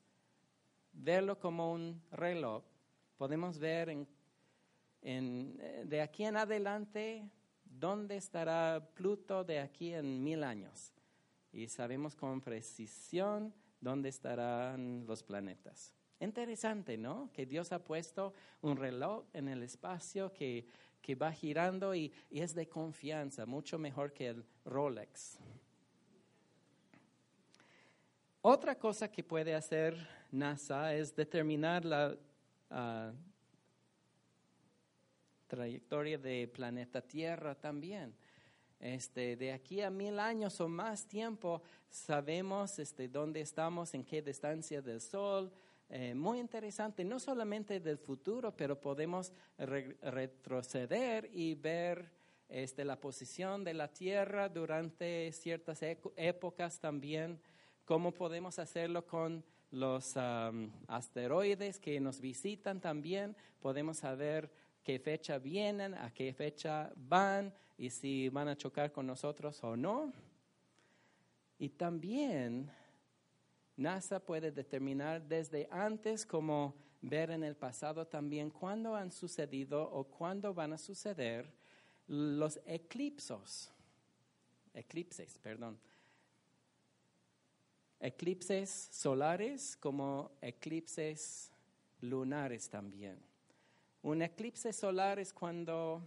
verlo como un reloj. Podemos ver en, eh, de aquí en adelante dónde estará Pluto de aquí en mil años. Y sabemos con precisión dónde estarán los planetas. Interesante, ¿no? Que Dios ha puesto un reloj en el espacio que, que va girando y es de confianza, mucho mejor que el Rolex. Otra cosa que puede hacer NASA es determinar la ah, trayectoria del planeta Tierra también. Este, de aquí a mil años o más tiempo sabemos este, dónde estamos, en qué distancia del Sol. Eh, muy interesante, no solamente del futuro, pero podemos retroceder y ver este, la posición de la Tierra durante ciertas épocas también, cómo podemos hacerlo con los asteroides que nos visitan también, podemos saber qué fecha vienen, a qué fecha van y si van a chocar con nosotros o no. Y también NASA puede determinar desde antes como ver en el pasado también cuándo han sucedido o cuándo van a suceder los eclipsos. Eclipses, perdón. Eclipses solares como eclipses lunares también. Un eclipse solar es cuando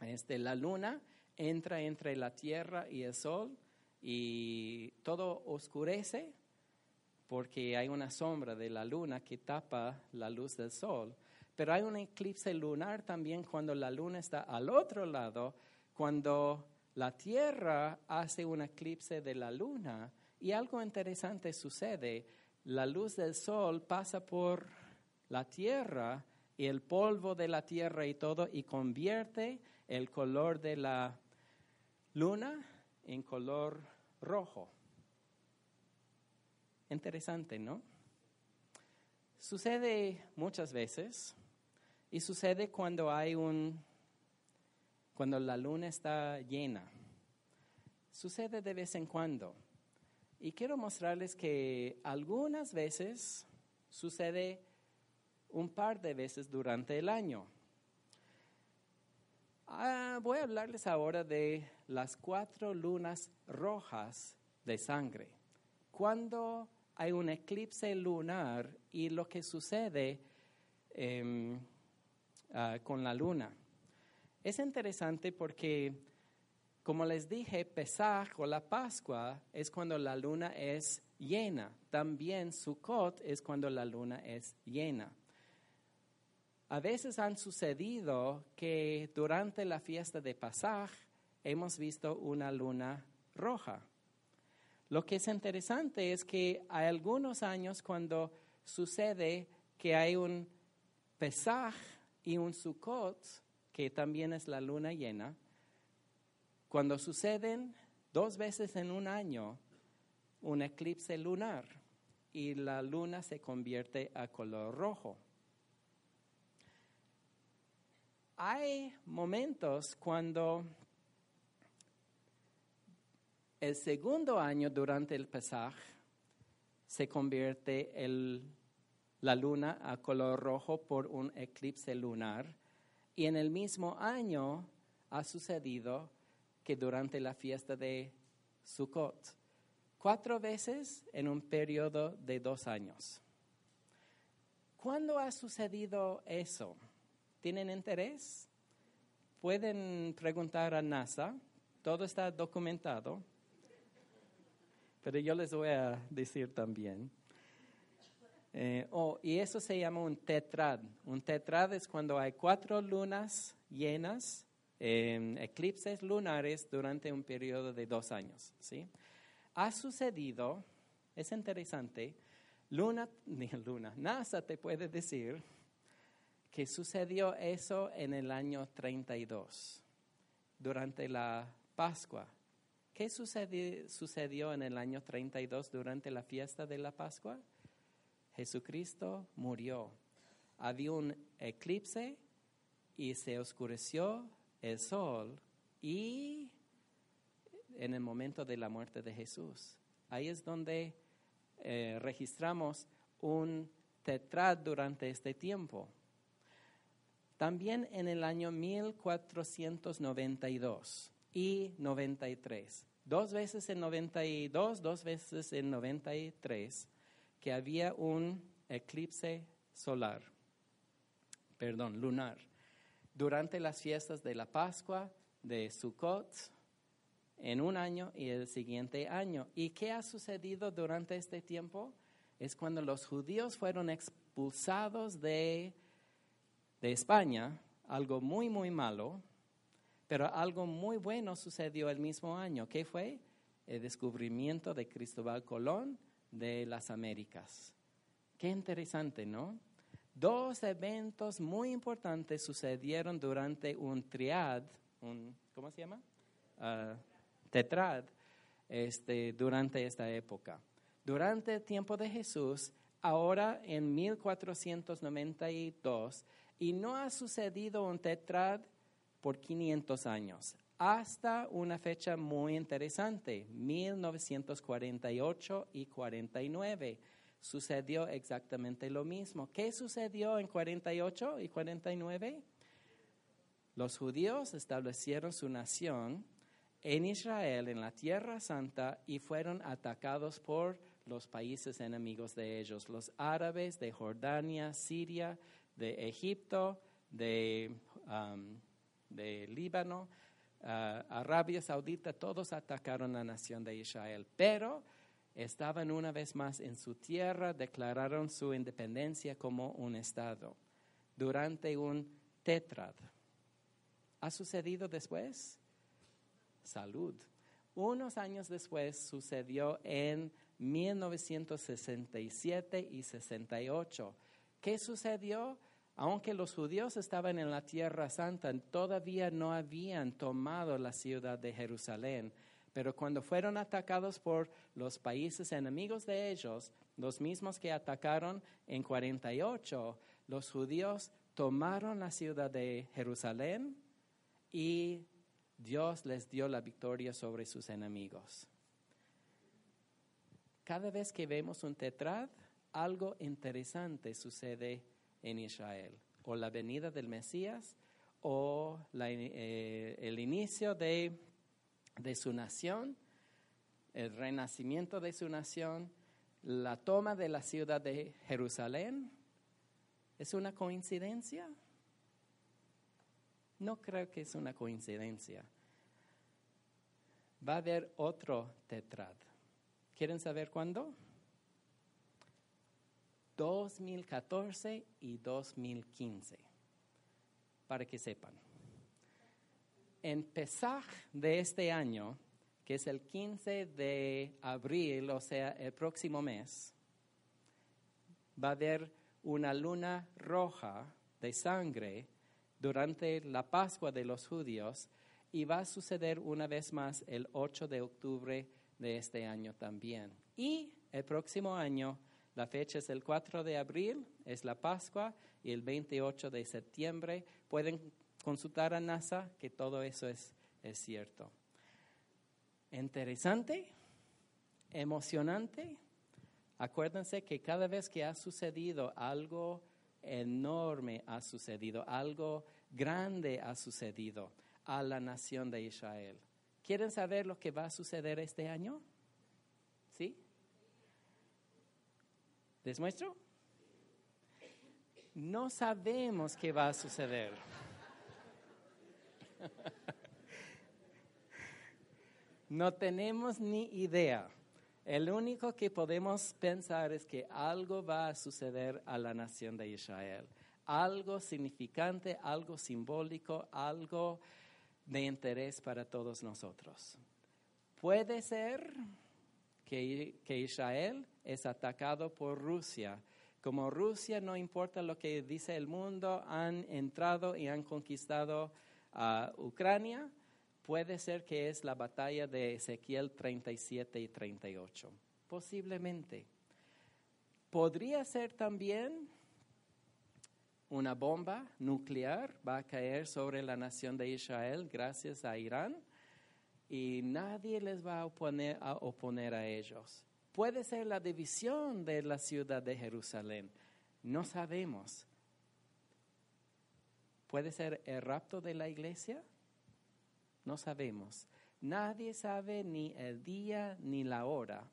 este, la luna entra entre la tierra y el sol y todo oscurece porque hay una sombra de la luna que tapa la luz del sol. Pero hay un eclipse lunar también cuando la luna está al otro lado, cuando la tierra hace un eclipse de la luna y algo interesante sucede. La luz del sol pasa por la tierra y el polvo de la tierra y todo y convierte el color de la luna en color rojo. Interesante, ¿no? Sucede muchas veces y sucede cuando hay un cuando la luna está llena. Sucede de vez en cuando. Y quiero mostrarles que algunas veces sucede un par de veces durante el año. Ah, voy a hablarles ahora de las cuatro lunas rojas de sangre. Cuando hay un eclipse lunar y lo que sucede em, ah, con la luna. Es interesante porque, como les dije, Pesaj o la Pascua es cuando la luna es llena. También Sukkot es cuando la luna es llena. A veces han sucedido que durante la fiesta de Pasaj hemos visto una luna roja. Lo que es interesante es que hay algunos años cuando sucede que hay un Pesaj y un Sukkot, que también es la luna llena, cuando suceden dos veces en un año un eclipse lunar y la luna se convierte a color rojo. hay momentos cuando el segundo año durante el Pesaj se convierte la luna a color rojo por un eclipse lunar y en el mismo año ha sucedido que durante la fiesta de Sukkot, cuatro veces en un periodo de dos años. ¿Cuándo ha sucedido eso? ¿Tienen interés? Pueden preguntar a NASA, todo está documentado, pero yo les voy a decir también. Eh, oh, y eso se llama un tetrad. Un tetrad es cuando hay cuatro lunas llenas, eclipses lunares durante un periodo de dos años. ¿sí? Ha sucedido, es interesante, luna, ni luna, NASA te puede decir que sucedió eso en el año 32, durante la Pascua. ¿Qué sucedió, sucedió en el año 32 durante la fiesta de la Pascua? Jesucristo murió. Había un eclipse y se oscureció el sol y en el momento de la muerte de Jesús. Ahí es donde eh, registramos un tetrad durante este tiempo. También en el año 1492 y 93, dos veces en 92, dos veces en 93, que había un eclipse solar, perdón, lunar, durante las fiestas de la Pascua, de Sukkot, en un año y el siguiente año. ¿Y qué ha sucedido durante este tiempo? Es cuando los judíos fueron expulsados de, de España, algo muy, muy malo, pero algo muy bueno sucedió el mismo año. ¿Qué fue? El descubrimiento de Cristóbal Colón de las Américas. Qué interesante, ¿no? Dos eventos muy importantes sucedieron durante un triad, un, ¿cómo se llama? Ah, tetrad, este, durante esta época. Durante el tiempo de Jesús, ahora en 1492, y no ha sucedido un tetrad por 500 años, hasta una fecha muy interesante, 1948 y 49 sucedió exactamente lo mismo. ¿Qué sucedió en 48 y 49? Los judíos establecieron su nación en Israel, en la Tierra Santa, y fueron atacados por los países enemigos de ellos, los árabes de Jordania, Siria, de Egipto, de, um, Líbano, uh, Arabia Saudita, todos atacaron la nación de Israel. Pero estaban una vez más en su tierra, declararon su independencia como un Estado durante un tetrad. ¿Ha sucedido después? Salud. Unos años después sucedió en 1967 y 68. ¿Qué sucedió? Aunque los judíos estaban en la Tierra Santa, todavía no habían tomado la ciudad de Jerusalén. Pero cuando fueron atacados por los países enemigos de ellos, los mismos que atacaron en 48, los judíos tomaron la ciudad de Jerusalén y Dios les dio la victoria sobre sus enemigos. Cada vez que vemos un tetrad, algo interesante sucede en Israel, o la venida del Mesías, o eh, el inicio de de su nación, el renacimiento de su nación, la toma de la ciudad de Jerusalén. ¿Es una coincidencia? No creo que es una coincidencia. Va a haber otro tetrad. ¿Quieren saber cuándo? 2014 y 2015, para que sepan en Pesaj de este año, que es el 15 de abril, o sea, el próximo mes, va a haber una luna roja de sangre durante la Pascua de los judíos y va a suceder una vez más el 8 de octubre de este año también. Y el próximo año, la fecha es el 4 de abril, es la Pascua, y el 28 de septiembre pueden consultar a NASA que todo eso es, es cierto. Interesante, emocionante. Acuérdense que cada vez que ha sucedido algo enorme ha sucedido, algo grande ha sucedido a la nación de Israel. ¿Quieren saber lo que va a suceder este año? ¿Sí? ¿Les muestro? No sabemos qué va a suceder. No tenemos ni idea. El único que podemos pensar es que algo va a suceder a la nación de Israel. Algo significante, algo simbólico, algo de interés para todos nosotros. Puede ser que, Israel es atacado por Rusia. Como Rusia, no importa lo que dice el mundo, han entrado y han conquistado a Ucrania, puede ser que es la batalla de Ezequiel 37 y 38. Posiblemente. Podría ser también una bomba nuclear va a caer sobre la nación de Israel gracias a Irán y nadie les va a oponer a, oponer a ellos. Puede ser la división de la ciudad de Jerusalén. No sabemos. ¿Puede ser el rapto de la iglesia? No sabemos. Nadie sabe ni el día ni la hora.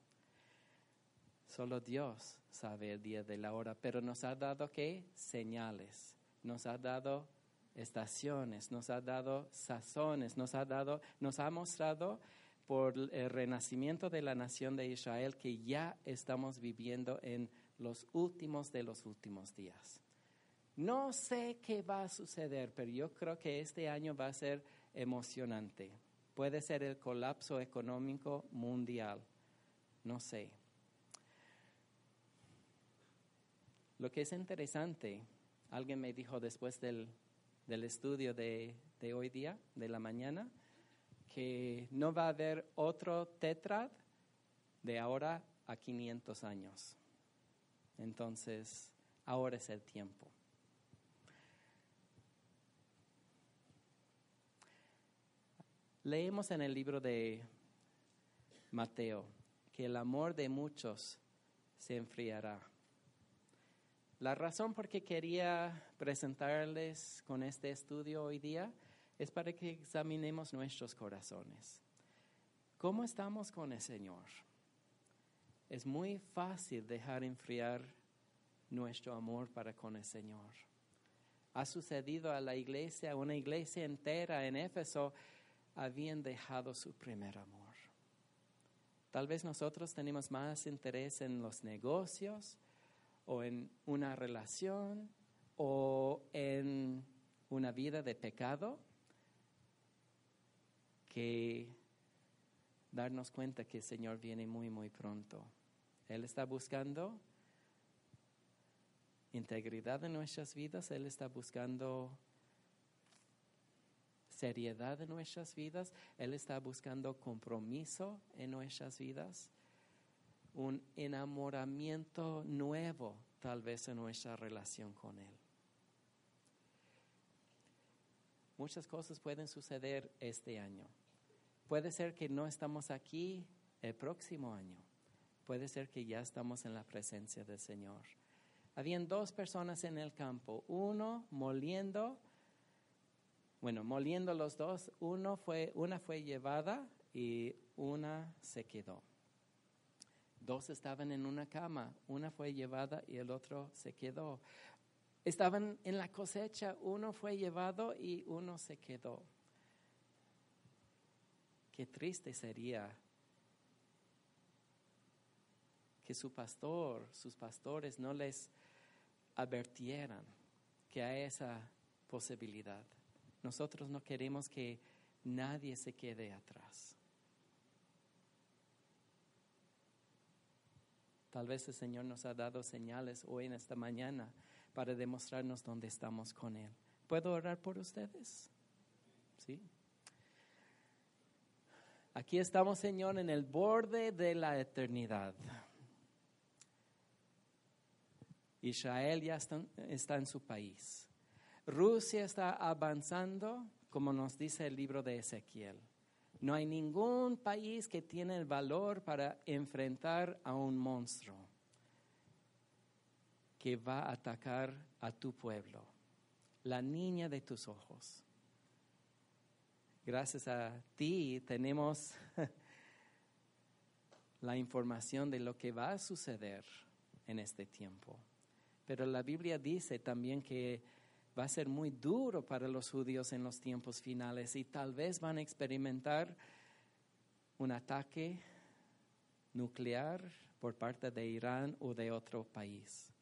Solo Dios sabe el día de la hora, pero nos ha dado qué? Señales. Nos ha dado estaciones, nos ha dado sazones, nos ha dado, nos ha mostrado por el renacimiento de la nación de Israel que ya estamos viviendo en los últimos de los últimos días. No sé qué va a suceder, pero yo creo que este año va a ser emocionante. Puede ser el colapso económico mundial. No sé. Lo que es interesante, alguien me dijo después del, estudio de, de hoy día, de la mañana, que no va a haber otro tetrad de ahora a 500 años. Entonces, ahora es el tiempo. Leemos en el libro de Mateo que el amor de muchos se enfriará. La razón por que quería presentarles con este estudio hoy día es para que examinemos nuestros corazones. ¿Cómo estamos con el Señor? Es muy fácil dejar enfriar nuestro amor para con el Señor. Ha sucedido a la iglesia, una iglesia entera en Éfeso, habían dejado su primer amor. Tal vez nosotros tenemos más interés en los negocios o en una relación o en una vida de pecado que darnos cuenta que el Señor viene muy, muy pronto. Él está buscando integridad en nuestras vidas, Él está buscando seriedad en nuestras vidas, Él está buscando compromiso en nuestras vidas, un enamoramiento nuevo tal vez en nuestra relación con Él. Muchas cosas pueden suceder este año. Puede ser que no estamos aquí el próximo año. Puede ser que ya estamos en la presencia del Señor. Habían dos personas en el campo, uno moliendo bueno, moliendo los dos, uno fue, una fue llevada y una se quedó. Dos estaban en una cama, una fue llevada y el otro se quedó. Estaban en la cosecha, uno fue llevado y uno se quedó. Qué triste sería que su pastor, sus pastores no les advirtieran que hay esa posibilidad. Nosotros no queremos que nadie se quede atrás. Tal vez el Señor nos ha dado señales hoy en esta mañana para demostrarnos dónde estamos con Él. ¿Puedo orar por ustedes? Sí. Aquí estamos, Señor, en el borde de la eternidad. Israel ya está, está en su país. Rusia está avanzando, como nos dice el libro de Ezequiel. No hay ningún país que tiene el valor para enfrentar a un monstruo que va a atacar a tu pueblo, la niña de tus ojos. Gracias a ti tenemos la información de lo que va a suceder en este tiempo. Pero la Biblia dice también que va a ser muy duro para los judíos en los tiempos finales y tal vez van a experimentar un ataque nuclear por parte de Irán o de otro país.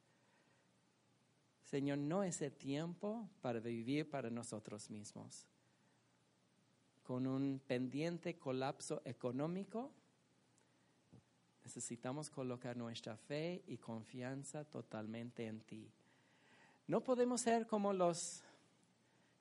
Señor, no es el tiempo para vivir para nosotros mismos. Con un pendiente colapso económico, necesitamos colocar nuestra fe y confianza totalmente en ti. No podemos ser como los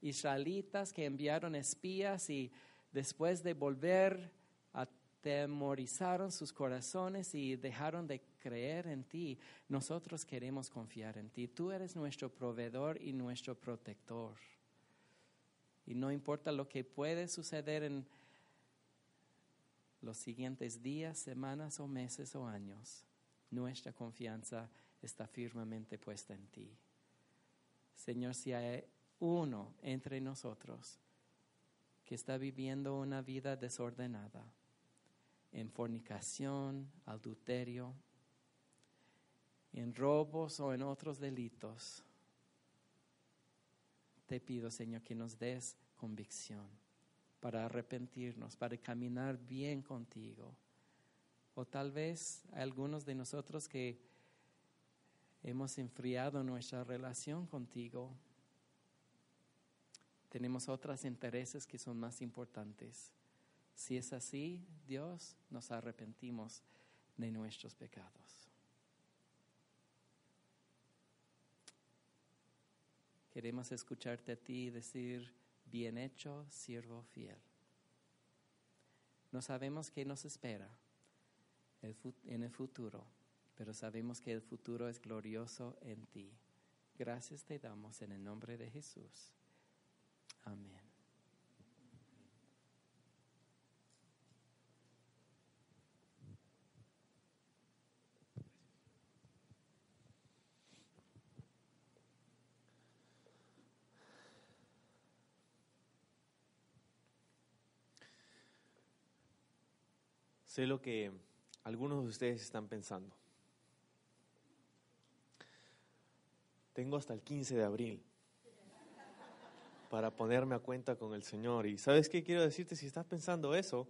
israelitas que enviaron espías y después de volver atemorizaron sus corazones y dejaron de creer en ti. Nosotros queremos confiar en ti. Tú eres nuestro proveedor y nuestro protector. Y no importa lo que puede suceder en los siguientes días, semanas o meses o años, nuestra confianza está firmemente puesta en ti. Señor, si hay uno entre nosotros que está viviendo una vida desordenada, en fornicación, adulterio, en robos o en otros delitos, te pido, Señor, que nos des convicción para arrepentirnos, para caminar bien contigo. O tal vez algunos de nosotros que hemos enfriado nuestra relación contigo. Tenemos otros intereses que son más importantes. Si es así, Dios, nos arrepentimos de nuestros pecados. Queremos escucharte a ti decir, bien hecho, siervo fiel. No sabemos qué nos espera en el futuro, pero sabemos que el futuro es glorioso en ti. Gracias te damos en el nombre de Jesús. Amén. Sé lo que algunos de ustedes están pensando. Tengo hasta el 15 de abril para ponerme a cuenta con el Señor. Y sabes qué quiero decirte, si estás pensando eso,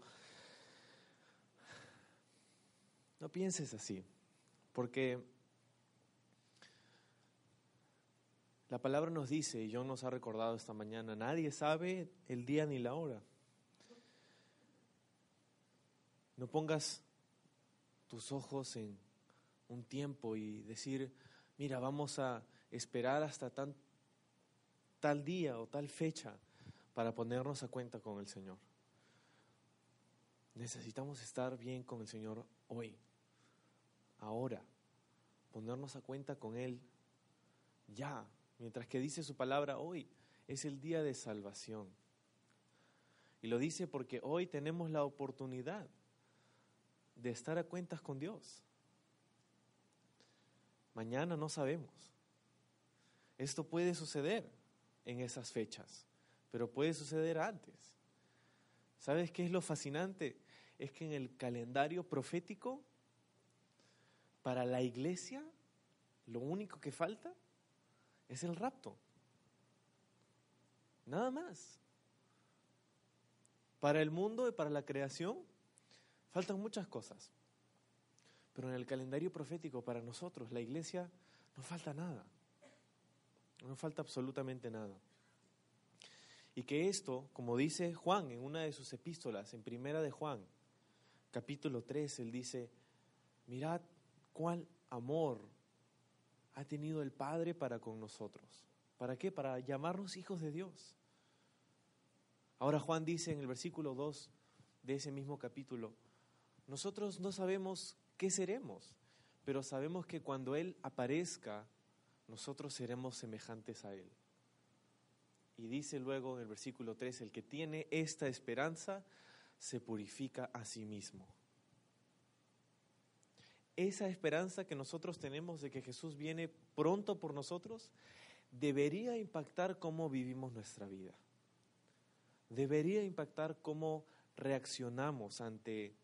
no pienses así, porque la palabra nos dice, y John nos ha recordado esta mañana, nadie sabe el día ni la hora. No pongas tus ojos en un tiempo y decir, mira, vamos a esperar hasta tan, tal día o tal fecha para ponernos a cuenta con el Señor. Necesitamos estar bien con el Señor hoy, ahora, ponernos a cuenta con Él ya, mientras que dice su palabra hoy, es el día de salvación. Y lo dice porque hoy tenemos la oportunidad de estar a cuentas con Dios. Mañana no sabemos. Esto puede suceder en esas fechas, pero puede suceder antes. ¿Sabes qué es lo fascinante? Es que en el calendario profético, para la iglesia, lo único que falta es el rapto. Nada más. Para el mundo y para la creación, Faltan muchas cosas. Pero en el calendario profético para nosotros, la iglesia, no falta nada. No falta absolutamente nada. Y que esto, como dice Juan en una de sus epístolas, en primera de Juan, capítulo 3, él dice, mirad cuál amor ha tenido el Padre para con nosotros. ¿Para qué? Para llamarnos hijos de Dios. Ahora Juan dice en el versículo 2 de ese mismo capítulo, nosotros no sabemos qué seremos, pero sabemos que cuando Él aparezca, nosotros seremos semejantes a Él. Y dice luego en el versículo 3, el que tiene esta esperanza se purifica a sí mismo. Esa esperanza que nosotros tenemos de que Jesús viene pronto por nosotros debería impactar cómo vivimos nuestra vida. Debería impactar cómo reaccionamos ante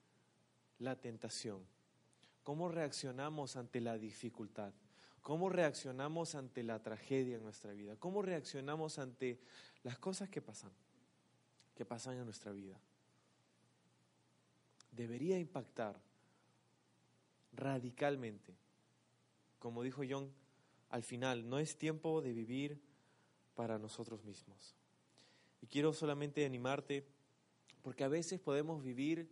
la tentación? ¿Cómo reaccionamos ante la dificultad? ¿Cómo reaccionamos ante la tragedia en nuestra vida? ¿Cómo reaccionamos ante las cosas que pasan, que pasan en nuestra vida? Debería impactar radicalmente. Como dijo John, al final no es tiempo de vivir para nosotros mismos. Y quiero solamente animarte, porque a veces podemos vivir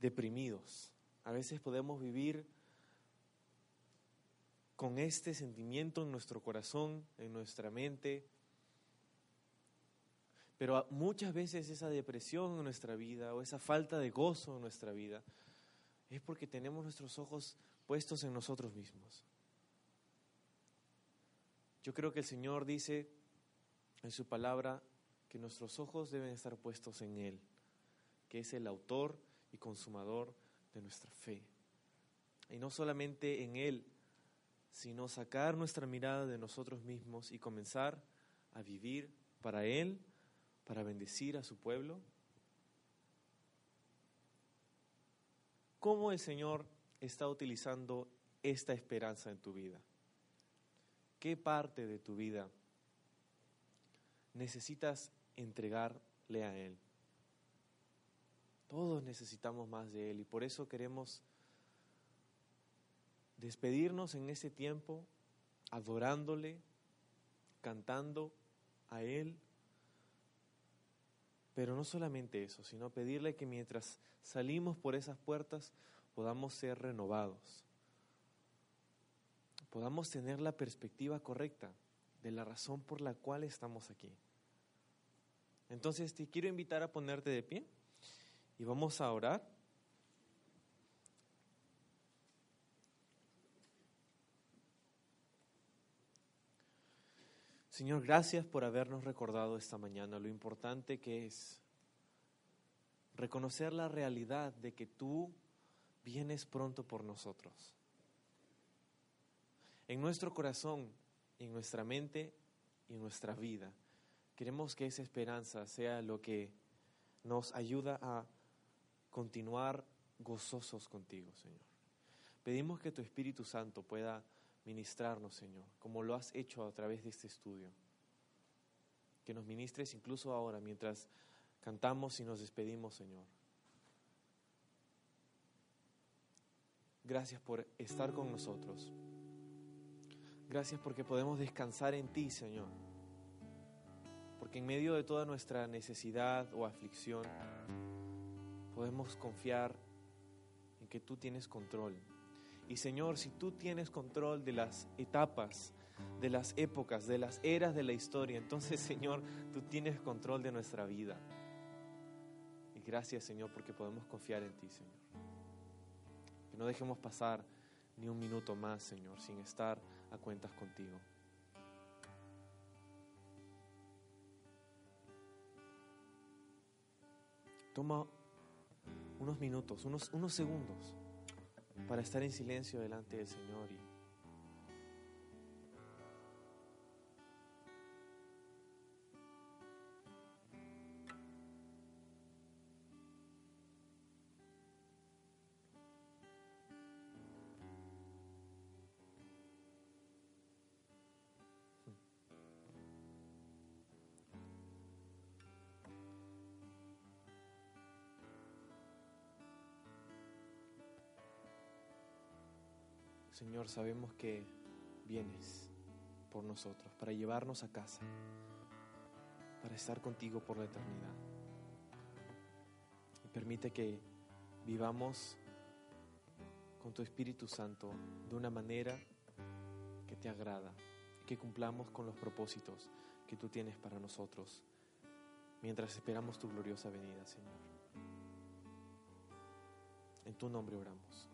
deprimidos. A veces podemos vivir con este sentimiento en nuestro corazón, en nuestra mente. Pero muchas veces esa depresión en nuestra vida o esa falta de gozo en nuestra vida es porque tenemos nuestros ojos puestos en nosotros mismos. Yo creo que el Señor dice en su palabra que nuestros ojos deben estar puestos en Él, que es el autor y consumador de nuestra fe. Y no solamente en Él, sino sacar nuestra mirada de nosotros mismos y comenzar a vivir para Él, para bendecir a su pueblo. ¿Cómo el Señor está utilizando esta esperanza en tu vida? ¿Qué parte de tu vida necesitas entregarle a Él? Todos necesitamos más de Él y por eso queremos despedirnos en ese tiempo adorándole, cantando a Él. Pero no solamente eso, sino pedirle que mientras salimos por esas puertas podamos ser renovados, podamos tener la perspectiva correcta de la razón por la cual estamos aquí. Entonces te quiero invitar a ponerte de pie y vamos a orar. Señor, gracias por habernos recordado esta mañana lo importante que es reconocer la realidad de que tú vienes pronto por nosotros. En nuestro corazón, en nuestra mente y en nuestra vida, queremos que esa esperanza sea lo que nos ayuda a continuar gozosos contigo, Señor. Pedimos que tu Espíritu Santo pueda ministrarnos, Señor, como lo has hecho a través de este estudio. Que nos ministres incluso ahora, mientras cantamos y nos despedimos, Señor. Gracias por estar con nosotros. Gracias porque podemos descansar en ti, Señor. Porque en medio de toda nuestra necesidad o aflicción, podemos confiar en que tú tienes control y Señor, si tú tienes control de las etapas, de las épocas, de las eras de la historia, entonces Señor, tú tienes control de nuestra vida. Y gracias Señor porque podemos confiar en ti, Señor. Que no dejemos pasar ni un minuto más, Señor, sin estar a cuentas contigo. Toma unos minutos, unos, unos segundos para estar en silencio delante del Señor y Señor, sabemos que vienes por nosotros, para llevarnos a casa, para estar contigo por la eternidad. Y permite que vivamos con tu Espíritu Santo de una manera que te agrada, que cumplamos con los propósitos que tú tienes para nosotros mientras esperamos tu gloriosa venida, Señor. En tu nombre oramos.